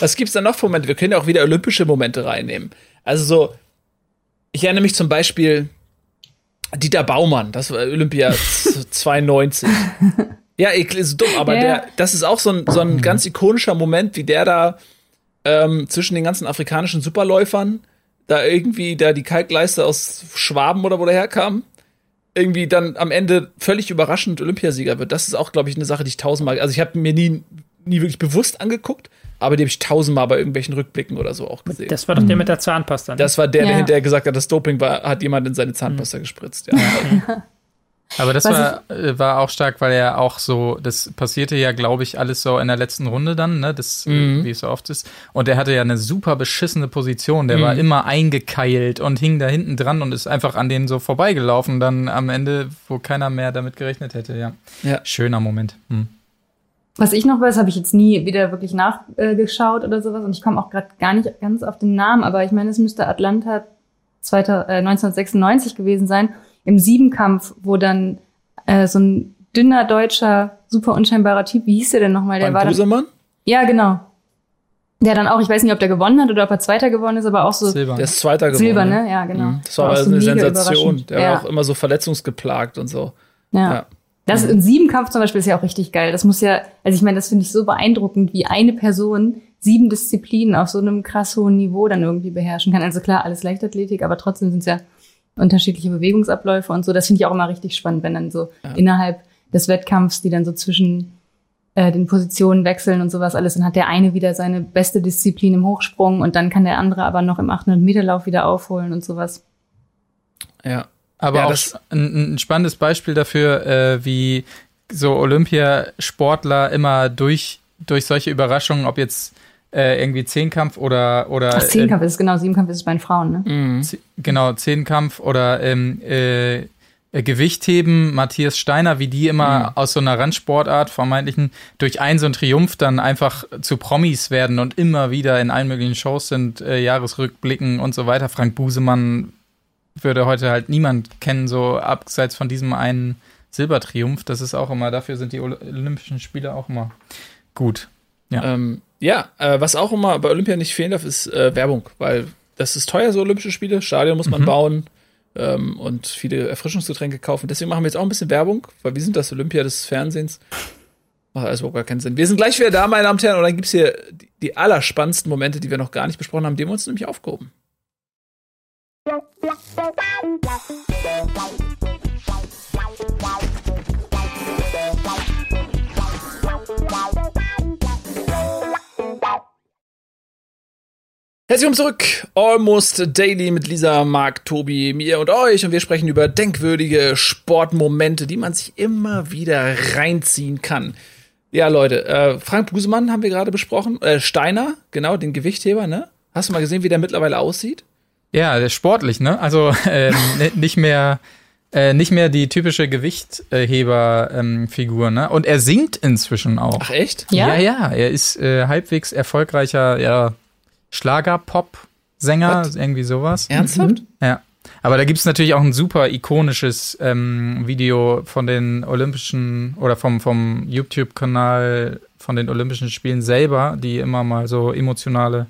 [SPEAKER 1] Was gibt's da noch für Momente? Wir können ja auch wieder olympische Momente reinnehmen. Also so, ich erinnere mich zum Beispiel Dieter Baumann, das war Olympia 92. Ja, ist dumm, aber ja. der, das ist auch so ein, so ein ganz ikonischer Moment, wie der da ähm, zwischen den ganzen afrikanischen Superläufern da irgendwie da die Kalkleiste aus Schwaben oder wo der herkam, irgendwie dann am Ende völlig überraschend Olympiasieger wird. Das ist auch, glaube ich, eine Sache, die ich tausendmal, also ich habe mir nie, nie wirklich bewusst angeguckt, aber die habe ich tausendmal bei irgendwelchen Rückblicken oder so auch gesehen.
[SPEAKER 2] Das war doch der mit der Zahnpasta. Ne?
[SPEAKER 1] Das war der, der ja. hinterher gesagt hat, das Doping war, hat jemand in seine Zahnpasta mhm. gespritzt. Ja.
[SPEAKER 4] Aber das war, äh, war auch stark, weil er auch so, das passierte ja, glaube ich, alles so in der letzten Runde dann, ne, das, mhm. wie es so oft ist. Und er hatte ja eine super beschissene Position. Der mhm. war immer eingekeilt und hing da hinten dran und ist einfach an denen so vorbeigelaufen, dann am Ende, wo keiner mehr damit gerechnet hätte, ja. ja. Schöner Moment. Mhm.
[SPEAKER 3] Was ich noch weiß, habe ich jetzt nie wieder wirklich nachgeschaut oder sowas und ich komme auch gerade gar nicht ganz auf den Namen, aber ich meine, es müsste Atlanta 2000, äh, 1996 gewesen sein im Siebenkampf, wo dann äh, so ein dünner deutscher, super unscheinbarer Typ, wie hieß der denn nochmal? Der
[SPEAKER 1] war
[SPEAKER 3] dann, Ja, genau. Der dann auch, ich weiß nicht, ob der gewonnen hat oder ob er Zweiter geworden ist, aber auch so.
[SPEAKER 1] Silber. Der ist Zweiter geworden.
[SPEAKER 3] Silber, ne? Ja, genau.
[SPEAKER 1] Mhm. Das war aber so eine Sensation. Der ja. war auch immer so verletzungsgeplagt und so.
[SPEAKER 3] Ja. ja. Das mhm. in Siebenkampf zum Beispiel ist ja auch richtig geil. Das muss ja, also ich meine, das finde ich so beeindruckend, wie eine Person sieben Disziplinen auf so einem krass hohen Niveau dann irgendwie beherrschen kann. Also klar, alles Leichtathletik, aber trotzdem sind es ja unterschiedliche Bewegungsabläufe und so. Das finde ich auch immer richtig spannend, wenn dann so ja. innerhalb des Wettkampfs, die dann so zwischen äh, den Positionen wechseln und sowas alles, dann hat der eine wieder seine beste Disziplin im Hochsprung und dann kann der andere aber noch im 800 Meter Lauf wieder aufholen und sowas.
[SPEAKER 4] Ja, aber ja, auch ein, ein, spannendes Beispiel dafür, äh, wie so Olympiasportler immer durch durch solche Überraschungen, ob jetzt äh, irgendwie Zehnkampf oder oder
[SPEAKER 3] Ach, Zehnkampf äh, ist genau, Siebenkampf ist es bei den Frauen, ne?
[SPEAKER 4] Mhm. Genau, Zehnkampf oder ähm, äh, äh, Gewichtheben, Matthias Steiner, wie die immer mhm. aus so einer Randsportart vermeintlichen durch einen so einen Triumph dann einfach zu Promis werden und immer wieder in allen möglichen Shows sind, äh, Jahresrückblicken und so weiter. Frank Busemann würde heute halt niemand kennen, so abseits von diesem einen Silbertriumph. Das ist auch immer, dafür sind die Olympischen Spiele auch immer gut.
[SPEAKER 1] Ja. Ähm, ja, äh, was auch immer bei Olympia nicht fehlen darf, ist äh, Werbung, weil das ist teuer, so Olympische Spiele. Stadion muss man mhm. bauen ähm, und viele Erfrischungsgetränke kaufen. Deswegen machen wir jetzt auch ein bisschen Werbung, weil wir sind das Olympia des Fernsehens. Macht alles überhaupt gar keinen Sinn. Wir sind gleich wieder da, meine Damen und Herren, und dann gibt's hier die, die allerspannendsten Momente, die wir noch gar nicht besprochen haben, die haben wir uns nämlich aufgehoben. Herzlich willkommen zurück. Almost Daily mit Lisa, Marc, Tobi, mir und euch. Und wir sprechen über denkwürdige Sportmomente, die man sich immer wieder reinziehen kann. Ja, Leute, äh, Frank Busemann haben wir gerade besprochen. Äh, Steiner, genau, den Gewichtheber, ne? Hast du mal gesehen, wie der mittlerweile aussieht?
[SPEAKER 4] Ja, der ist sportlich, ne? Also ähm, nicht mehr äh, nicht mehr die typische Gewichtheber-Figur, ähm, ne? Und er singt inzwischen auch.
[SPEAKER 1] Ach echt?
[SPEAKER 4] Ja, ja. ja. Er ist äh, halbwegs erfolgreicher, ja, Schlager-Pop-Sänger, irgendwie sowas.
[SPEAKER 1] Ernsthaft?
[SPEAKER 4] Mhm. Ja. Aber da gibt es natürlich auch ein super ikonisches ähm, Video von den Olympischen oder vom, vom YouTube-Kanal von den Olympischen Spielen selber, die immer mal so emotionale äh,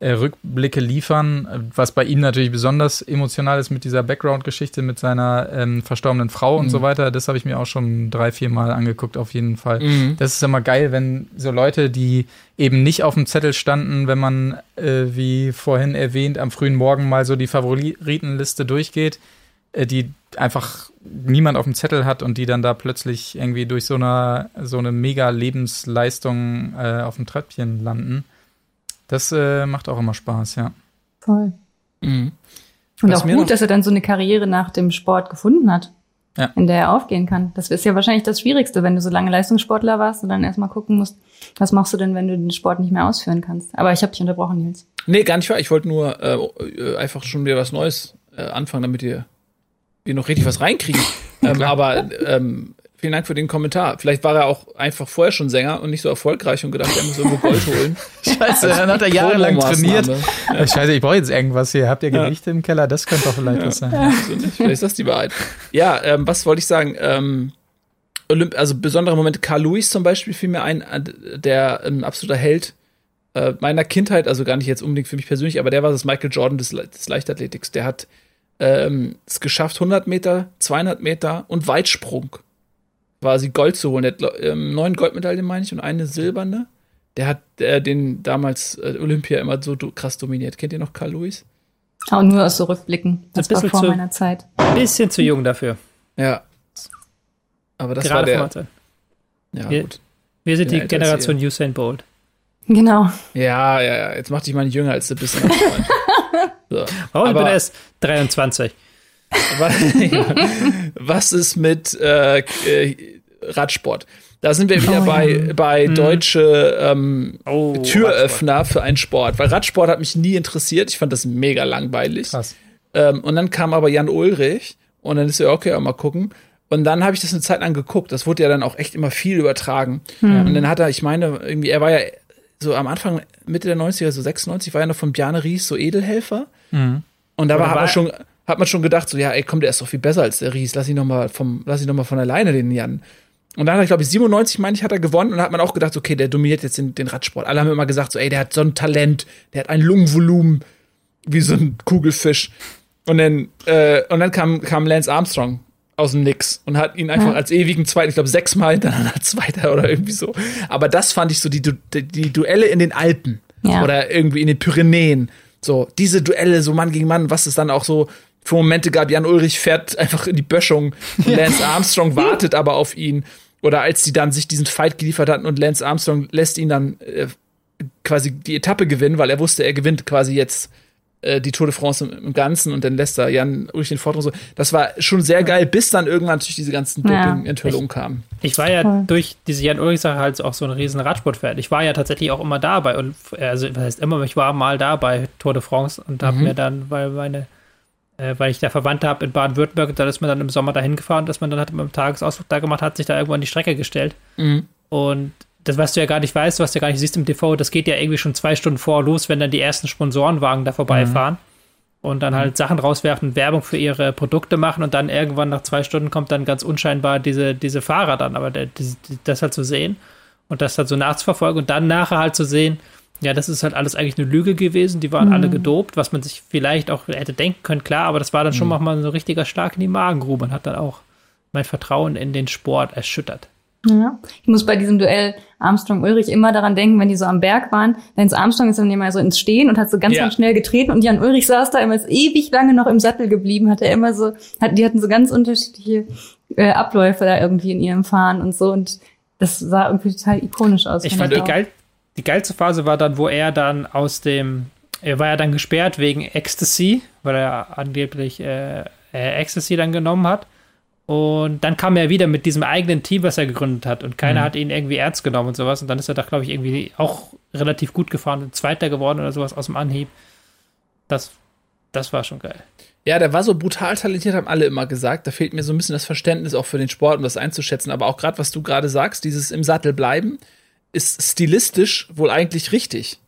[SPEAKER 4] Rückblicke liefern, was bei ihm natürlich besonders emotional ist mit dieser Background-Geschichte mit seiner ähm, verstorbenen Frau mhm. und so weiter. Das habe ich mir auch schon drei, vier Mal angeguckt, auf jeden Fall. Mhm. Das ist immer geil, wenn so Leute, die eben nicht auf dem Zettel standen, wenn man, äh, wie vorhin erwähnt, am frühen Morgen mal so die Favoritenliste durchgeht, äh, die einfach niemand auf dem Zettel hat und die dann da plötzlich irgendwie durch so eine, so eine mega Lebensleistung äh, auf dem Treppchen landen. Das äh, macht auch immer Spaß, ja.
[SPEAKER 3] Voll. Mhm. Und Was auch gut, dass er dann so eine Karriere nach dem Sport gefunden hat, ja. in der er aufgehen kann. Das ist ja wahrscheinlich das Schwierigste, wenn du so lange Leistungssportler warst und dann erstmal gucken musst, was machst du denn, wenn du den Sport nicht mehr ausführen kannst. Aber ich habe dich unterbrochen, Nils.
[SPEAKER 1] Nee, gar nicht wahr. Ich wollte nur äh, äh, einfach schon wieder was Neues äh, anfangen, damit ihr, ihr noch richtig was reinkriegen. ähm, aber ähm, Vielen Dank für den Kommentar. Vielleicht war er auch einfach vorher schon Sänger und nicht so erfolgreich und gedacht, er muss irgendwo Gold holen.
[SPEAKER 4] Scheiße, dann hat er jahrelang trainiert. Ja. Scheiße, ich brauche jetzt irgendwas hier. Habt ihr Gewichte ja. im Keller? Das könnte doch vielleicht ja. was sein. Ja,
[SPEAKER 1] vielleicht ist das die Wahrheit. Ja, ähm, was wollte ich sagen? Ähm, Olymp also besondere Momente. Carl Lewis zum Beispiel fiel mir ein, äh, der ein ähm, absoluter Held äh, meiner Kindheit, also gar nicht jetzt unbedingt für mich persönlich, aber der war das Michael Jordan des, des Leichtathletiks. Der hat ähm, es geschafft, 100 Meter, 200 Meter und Weitsprung quasi Gold zu holen. Der hat ähm, neun Goldmedaillen, meine ich, und eine silberne. Der hat äh, den damals äh, Olympia immer so krass dominiert. Kennt ihr noch Carl Lewis?
[SPEAKER 3] Auch nur aus so Rückblicken. Das war vor zu, meiner Zeit.
[SPEAKER 2] Bisschen zu jung dafür.
[SPEAKER 1] Ja. Aber das Gerade war der.
[SPEAKER 2] Ja, wir, gut. Wir sind die Generation Usain Bolt.
[SPEAKER 3] Genau.
[SPEAKER 1] Ja, ja, ja. Jetzt mach dich mal nicht jünger, als du bist.
[SPEAKER 2] so. Warum Aber, ich bin erst 23?
[SPEAKER 1] was ist mit äh, äh, Radsport? Da sind wir wieder oh, bei, ja. bei hm. deutsche ähm, oh, Türöffner Radsport. für einen Sport. Weil Radsport hat mich nie interessiert. Ich fand das mega langweilig. Krass. Ähm, und dann kam aber Jan Ulrich und dann ist er, okay, mal gucken. Und dann habe ich das eine Zeit lang geguckt. Das wurde ja dann auch echt immer viel übertragen. Mhm. Und dann hat er, ich meine, irgendwie, er war ja so am Anfang, Mitte der 90er, so 96, war ja noch von Bjarne Ries so Edelhelfer. Mhm. Und da war, hat man schon, hat man schon gedacht, so, ja, ey, komm, der ist doch viel besser als der Ries. Lass ihn noch mal vom, lass ihn noch mal von alleine, den Jan. Und dann hat er, glaube ich, 97, meine ich, hat er gewonnen und dann hat man auch gedacht, okay, der dominiert jetzt den, den Radsport. Alle haben immer gesagt, so, ey, der hat so ein Talent, der hat ein Lungenvolumen wie so ein Kugelfisch. Und dann, äh, und dann kam, kam Lance Armstrong aus dem Nix und hat ihn einfach ja. als ewigen Zweiten, ich glaube, sechsmal hintereinander Zweiter oder irgendwie so. Aber das fand ich so die, die, die Duelle in den Alpen ja. oder irgendwie in den Pyrenäen. So, diese Duelle, so Mann gegen Mann, was es dann auch so für Momente gab. Jan Ulrich fährt einfach in die Böschung. Lance Armstrong wartet aber auf ihn. Oder als die dann sich diesen Fight geliefert hatten und Lance Armstrong lässt ihn dann äh, quasi die Etappe gewinnen, weil er wusste, er gewinnt quasi jetzt äh, die Tour de France im, im, Ganzen und dann lässt er Jan Ulrich den Vortrag so. Das war schon sehr geil, bis dann irgendwann natürlich diese ganzen Doping-Enthüllungen ja. kamen.
[SPEAKER 2] Ich war ja Voll. durch diese Jan Ulrich-Sache halt auch so ein riesen Radsportfan. Ich war ja tatsächlich auch immer dabei und also was heißt immer, ich war mal da bei Tour de France und habe mhm. mir dann, weil meine äh, weil ich da Verwandte habe in Baden-Württemberg, da ist man dann im Sommer dahin gefahren, dass man dann hat mit dem Tagesausflug da gemacht hat, sich da irgendwo an die Strecke gestellt. Mhm. Und das, was du ja gar nicht weißt, was du ja gar nicht siehst im TV, das geht ja irgendwie schon zwei Stunden vor los, wenn dann die ersten Sponsorenwagen da vorbeifahren mhm. und dann halt mhm. Sachen rauswerfen, Werbung für ihre Produkte machen und dann irgendwann nach zwei Stunden kommt dann ganz unscheinbar diese, diese Fahrer dann, aber der, die, das halt zu sehen und das halt so nachzuverfolgen und dann nachher halt zu sehen, ja, das ist halt alles eigentlich eine Lüge gewesen. Die waren mhm. alle gedopt, was man sich vielleicht auch hätte denken können, klar, aber das war dann schon mhm. mal so richtiger Stark in die Magengrube und hat dann auch mein Vertrauen in den Sport erschüttert.
[SPEAKER 3] Ja. Ich muss bei diesem Duell Armstrong-Ulrich immer daran denken, wenn die so am Berg waren, Lance Armstrong ist dann immer so ins Stehen und hat so ganz, ja. ganz schnell getreten und Jan Ulrich saß da immer ewig lange noch im Sattel geblieben, hat er immer so, hat, die hatten so ganz unterschiedliche äh, Abläufe da irgendwie in ihrem Fahren und so und das sah irgendwie total ikonisch aus.
[SPEAKER 2] Ich fand die, geil, die geilste Phase war dann, wo er dann aus dem, er war ja dann gesperrt wegen Ecstasy, weil er angeblich äh, äh, Ecstasy dann genommen hat. Und dann kam er wieder mit diesem eigenen Team, was er gegründet hat. Und keiner mhm. hat ihn irgendwie ernst genommen und sowas. Und dann ist er da, glaube ich, irgendwie auch relativ gut gefahren und Zweiter geworden oder sowas aus dem Anhieb. Das, das war schon geil.
[SPEAKER 1] Ja, der war so brutal talentiert, haben alle immer gesagt. Da fehlt mir so ein bisschen das Verständnis auch für den Sport, um das einzuschätzen. Aber auch gerade, was du gerade sagst, dieses im Sattel bleiben, ist stilistisch wohl eigentlich richtig.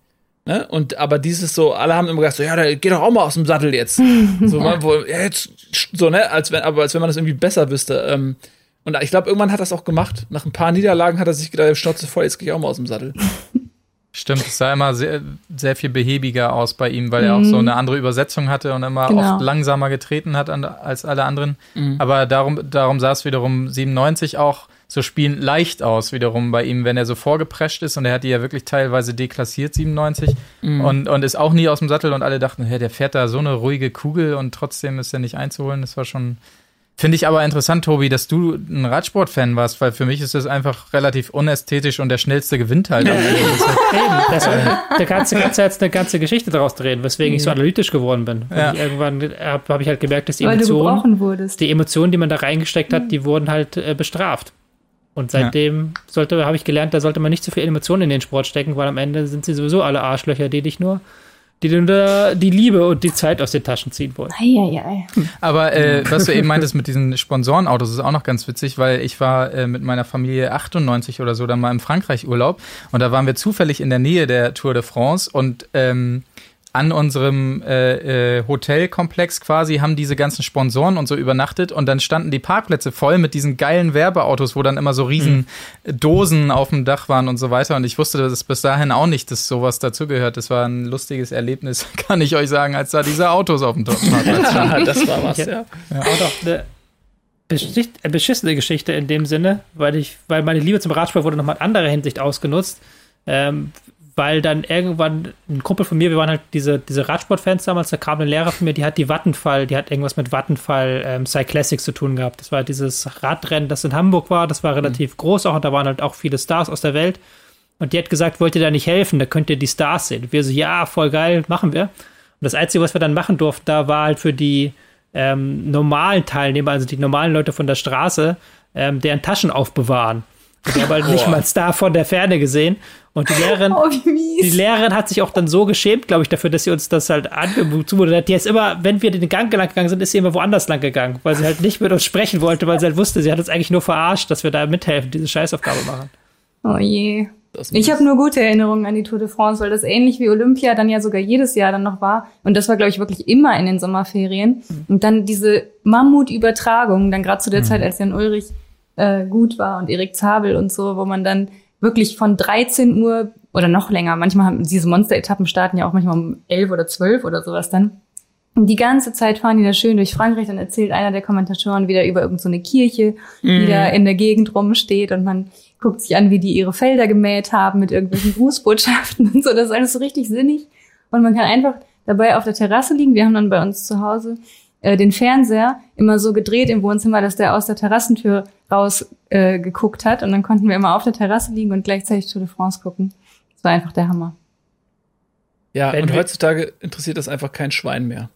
[SPEAKER 1] Ne? Und aber dieses so, alle haben immer gesagt, so, ja, der geht doch auch mal aus dem Sattel jetzt. so, man, wo, ja, jetzt, so, ne, als wenn, aber als wenn man das irgendwie besser wüsste. Ähm, und ich glaube, irgendwann hat er das auch gemacht. Nach ein paar Niederlagen hat er sich gedacht, Schnauze voll, jetzt gehe ich auch mal aus dem Sattel.
[SPEAKER 4] Stimmt, es sah immer sehr, sehr viel behäbiger aus bei ihm, weil mhm. er auch so mhm. eine andere Übersetzung hatte und immer genau. oft langsamer getreten hat als alle anderen. Mhm. Aber darum, darum sah es wiederum 97 auch so spielen leicht aus, wiederum bei ihm, wenn er so vorgeprescht ist und er hat die ja wirklich teilweise deklassiert, 97, mhm. und, und ist auch nie aus dem Sattel und alle dachten, hey, der fährt da so eine ruhige Kugel und trotzdem ist er nicht einzuholen. Das war schon Finde ich aber interessant, Tobi, dass du ein Radsport-Fan warst, weil für mich ist das einfach relativ unästhetisch und der schnellste gewinnt halt. Eben,
[SPEAKER 2] das, da kannst du, jetzt eine ganze Geschichte daraus drehen, weswegen ich so analytisch geworden bin. Ja. Ich irgendwann habe hab ich halt gemerkt, dass die Emotionen, die Emotionen, die man da reingesteckt hat, die wurden halt äh, bestraft. Und seitdem ja. sollte, habe ich gelernt, da sollte man nicht zu viel Emotionen in den Sport stecken, weil am Ende sind sie sowieso alle Arschlöcher, die dich nur die dir die Liebe und die Zeit aus den Taschen ziehen wollen. Eieiei.
[SPEAKER 4] Aber äh, was du eben meintest mit diesen Sponsorenautos, ist auch noch ganz witzig, weil ich war äh, mit meiner Familie 98 oder so dann mal im Frankreich Urlaub und da waren wir zufällig in der Nähe der Tour de France und ähm, an unserem äh, äh, Hotelkomplex quasi haben diese ganzen Sponsoren und so übernachtet und dann standen die Parkplätze voll mit diesen geilen Werbeautos, wo dann immer so riesen mhm. Dosen auf dem Dach waren und so weiter und ich wusste das bis dahin auch nicht, dass sowas dazugehört. Das war ein lustiges Erlebnis, kann ich euch sagen, als da diese Autos auf dem Parkplatz standen.
[SPEAKER 2] das war was, ja. ja. ja. Auch doch eine beschissene Geschichte in dem Sinne, weil ich, weil meine Liebe zum Radsport wurde nochmal in anderer Hinsicht ausgenutzt. Ähm, weil dann irgendwann ein Kumpel von mir, wir waren halt diese, diese Radsportfans damals, da kam eine Lehrer von mir, die hat die Vattenfall, die hat irgendwas mit Vattenfall ähm, Cyclassics zu tun gehabt. Das war dieses Radrennen, das in Hamburg war, das war relativ mhm. groß auch und da waren halt auch viele Stars aus der Welt. Und die hat gesagt, wollt ihr da nicht helfen? Da könnt ihr die Stars sehen. Und wir so, ja, voll geil, machen wir. Und das Einzige, was wir dann machen durften, da war halt für die ähm, normalen Teilnehmer, also die normalen Leute von der Straße, ähm, deren Taschen aufbewahren. Ich habe halt nicht mal Star von der Ferne gesehen. Und die Lehrerin, oh, die Lehrerin hat sich auch dann so geschämt, glaube ich, dafür, dass sie uns das halt angemutet hat. Die ist immer, wenn wir den Gang lang gegangen sind, ist sie immer woanders lang gegangen, weil sie halt nicht mit uns sprechen wollte, weil sie halt wusste, sie hat uns eigentlich nur verarscht, dass wir da mithelfen, diese Scheißaufgabe machen.
[SPEAKER 3] Oh je. Ich habe nur gute Erinnerungen an die Tour de France, weil das ähnlich wie Olympia dann ja sogar jedes Jahr dann noch war. Und das war, glaube ich, wirklich immer in den Sommerferien. Mhm. Und dann diese Mammutübertragung, dann gerade zu der mhm. Zeit, als Jan Ulrich äh, gut war und Erik Zabel und so, wo man dann wirklich von 13 Uhr oder noch länger, manchmal haben diese Monster-Etappen starten ja auch manchmal um 11 oder 12 oder sowas dann. Und die ganze Zeit fahren die da schön durch Frankreich, dann erzählt einer der Kommentatoren wieder über irgendeine so Kirche, die mm. da in der Gegend rumsteht und man guckt sich an, wie die ihre Felder gemäht haben mit irgendwelchen Grußbotschaften und so. Das ist alles so richtig sinnig. Und man kann einfach dabei auf der Terrasse liegen. Wir haben dann bei uns zu Hause äh, den Fernseher immer so gedreht im Wohnzimmer, dass der aus der Terrassentür raus äh, geguckt hat. Und dann konnten wir immer auf der Terrasse liegen und gleichzeitig Tour de France gucken. Das war einfach der Hammer.
[SPEAKER 1] Ja, Wenn und heutzutage interessiert das einfach kein Schwein mehr.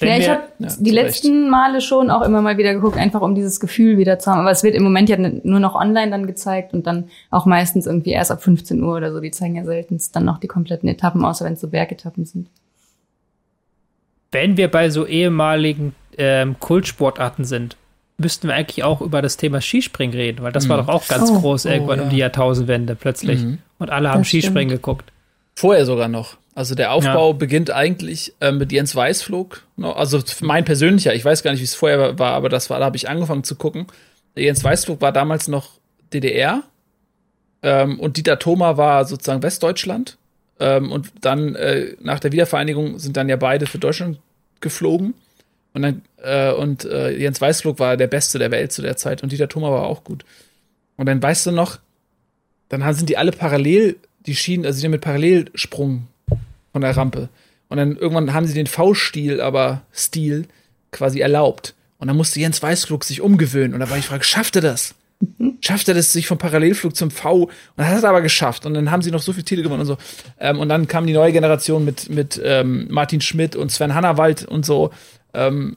[SPEAKER 3] ja, ich habe ja, die letzten Recht. Male schon auch immer mal wieder geguckt, einfach um dieses Gefühl wieder zu haben. Aber es wird im Moment ja nur noch online dann gezeigt und dann auch meistens irgendwie erst ab 15 Uhr oder so. Die zeigen ja selten dann noch die kompletten Etappen, außer wenn es so Bergetappen sind.
[SPEAKER 2] Wenn wir bei so ehemaligen ähm, Kultsportarten sind, müssten wir eigentlich auch über das Thema Skispringen reden, weil das mhm. war doch auch ganz oh, groß irgendwann oh, ja. um die Jahrtausendwende plötzlich. Mhm. Und alle haben das Skispringen stimmt. geguckt.
[SPEAKER 1] Vorher sogar noch. Also der Aufbau ja. beginnt eigentlich äh, mit Jens Weißflug. Also mein persönlicher, ich weiß gar nicht, wie es vorher war, aber das war, da habe ich angefangen zu gucken. Jens Weißflug war damals noch DDR ähm, und Dieter Thoma war sozusagen Westdeutschland. Ähm, und dann äh, nach der Wiedervereinigung sind dann ja beide für Deutschland geflogen. Und dann, äh, und äh, Jens Weißflug war der Beste der Welt zu der Zeit und Dieter Thoma war auch gut. Und dann weißt du noch, dann sind die alle parallel, die Schienen, also die mit Parallelsprung von der Rampe. Und dann irgendwann haben sie den V-Stil, aber Stil quasi erlaubt. Und dann musste Jens Weißflug sich umgewöhnen. Und da war ich frage, schafft er das? Schafft er das, sich vom Parallelflug zum V? Und das hat er aber geschafft. Und dann haben sie noch so viele Titel gewonnen und so. Ähm, und dann kam die neue Generation mit, mit ähm, Martin Schmidt und Sven Hannawald und so. Ähm,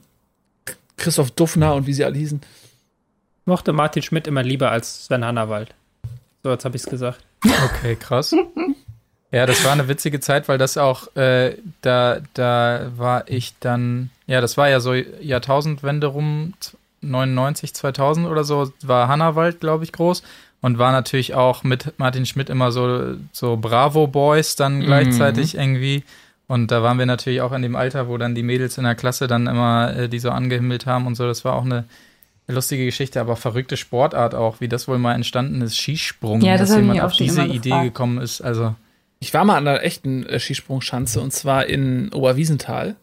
[SPEAKER 1] Christoph Duffner und wie sie alle hießen.
[SPEAKER 2] Ich mochte Martin Schmidt immer lieber als Sven Hannawald. So, jetzt habe ich es gesagt.
[SPEAKER 4] Okay, krass. Ja, das war eine witzige Zeit, weil das auch, äh, da, da war ich dann, ja, das war ja so Jahrtausendwende rum, 99, 2000 oder so, war Hannawald, glaube ich, groß und war natürlich auch mit Martin Schmidt immer so, so Bravo Boys dann mhm. gleichzeitig mhm. irgendwie. Und da waren wir natürlich auch in dem Alter, wo dann die Mädels in der Klasse dann immer äh, die so angehimmelt haben und so. Das war auch eine lustige Geschichte, aber verrückte Sportart auch, wie das wohl mal entstanden ist, Skisprung,
[SPEAKER 3] ja, das
[SPEAKER 4] dass jemand auf diese Idee gekommen ist. Also
[SPEAKER 1] ich war mal an einer echten äh, Skisprungschanze und zwar in Oberwiesenthal.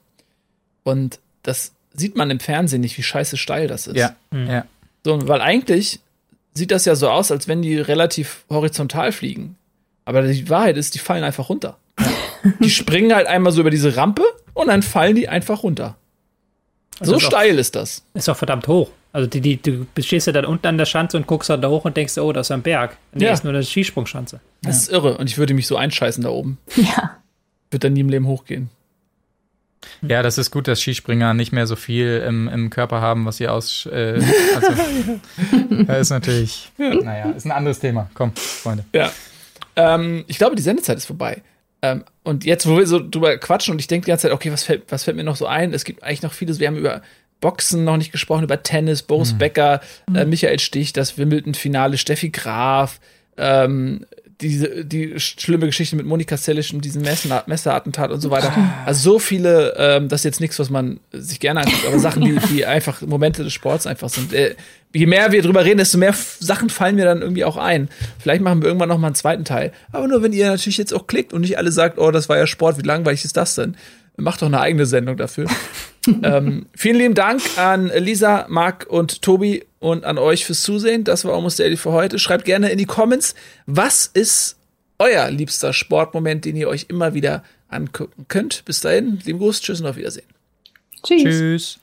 [SPEAKER 1] Und das sieht man im Fernsehen nicht, wie scheiße steil das ist.
[SPEAKER 4] Ja. Mhm. ja.
[SPEAKER 1] So, weil eigentlich sieht das ja so aus, als wenn die relativ horizontal fliegen. Aber die Wahrheit ist, die fallen einfach runter. die springen halt einmal so über diese Rampe und dann fallen die einfach runter. Also so steil
[SPEAKER 2] auch,
[SPEAKER 1] ist das.
[SPEAKER 2] Ist auch verdammt hoch. Also die, die, du stehst ja dann unten an der Schanze und guckst dann da hoch und denkst, oh, das ist ein Berg. Nee, ja. ist nur eine Skisprungschanze.
[SPEAKER 1] Das ja. ist irre. Und ich würde mich so einscheißen da oben.
[SPEAKER 3] Ja.
[SPEAKER 1] Wird dann nie im Leben hochgehen.
[SPEAKER 4] Ja, das ist gut, dass Skispringer nicht mehr so viel im, im Körper haben, was sie aus. Äh, also, das ist natürlich. Naja, ist ein anderes Thema. Komm, Freunde.
[SPEAKER 1] Ja. Ähm, ich glaube, die Sendezeit ist vorbei. Ähm, und jetzt, wo wir so drüber quatschen und ich denke die ganze Zeit, okay, was fällt, was fällt mir noch so ein? Es gibt eigentlich noch vieles. Wir haben über Boxen noch nicht gesprochen, über Tennis, Boris mhm. Becker, äh, Michael Stich, das Wimbledon-Finale, Steffi Graf, ähm, diese, die schlimme Geschichte mit Monika Sellisch und diesem Messerattentat und so weiter. Also so viele, ähm, das ist jetzt nichts, was man sich gerne anguckt, aber Sachen, die, die einfach Momente des Sports einfach sind. Äh, je mehr wir drüber reden, desto mehr Sachen fallen mir dann irgendwie auch ein. Vielleicht machen wir irgendwann noch mal einen zweiten Teil. Aber nur, wenn ihr natürlich jetzt auch klickt und nicht alle sagt, oh, das war ja Sport, wie langweilig ist das denn? Macht doch eine eigene Sendung dafür. ähm, vielen lieben Dank an Lisa, Marc und Tobi und an euch fürs Zusehen. Das war Almost Daily für heute. Schreibt gerne in die Comments, was ist euer liebster Sportmoment, den ihr euch immer wieder angucken könnt. Bis dahin, lieben Gruß, tschüss und auf Wiedersehen.
[SPEAKER 2] Tschüss.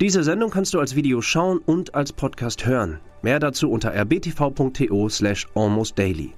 [SPEAKER 5] Diese Sendung kannst du als Video schauen und als Podcast hören. Mehr dazu unter rbtv.to slash almostdaily.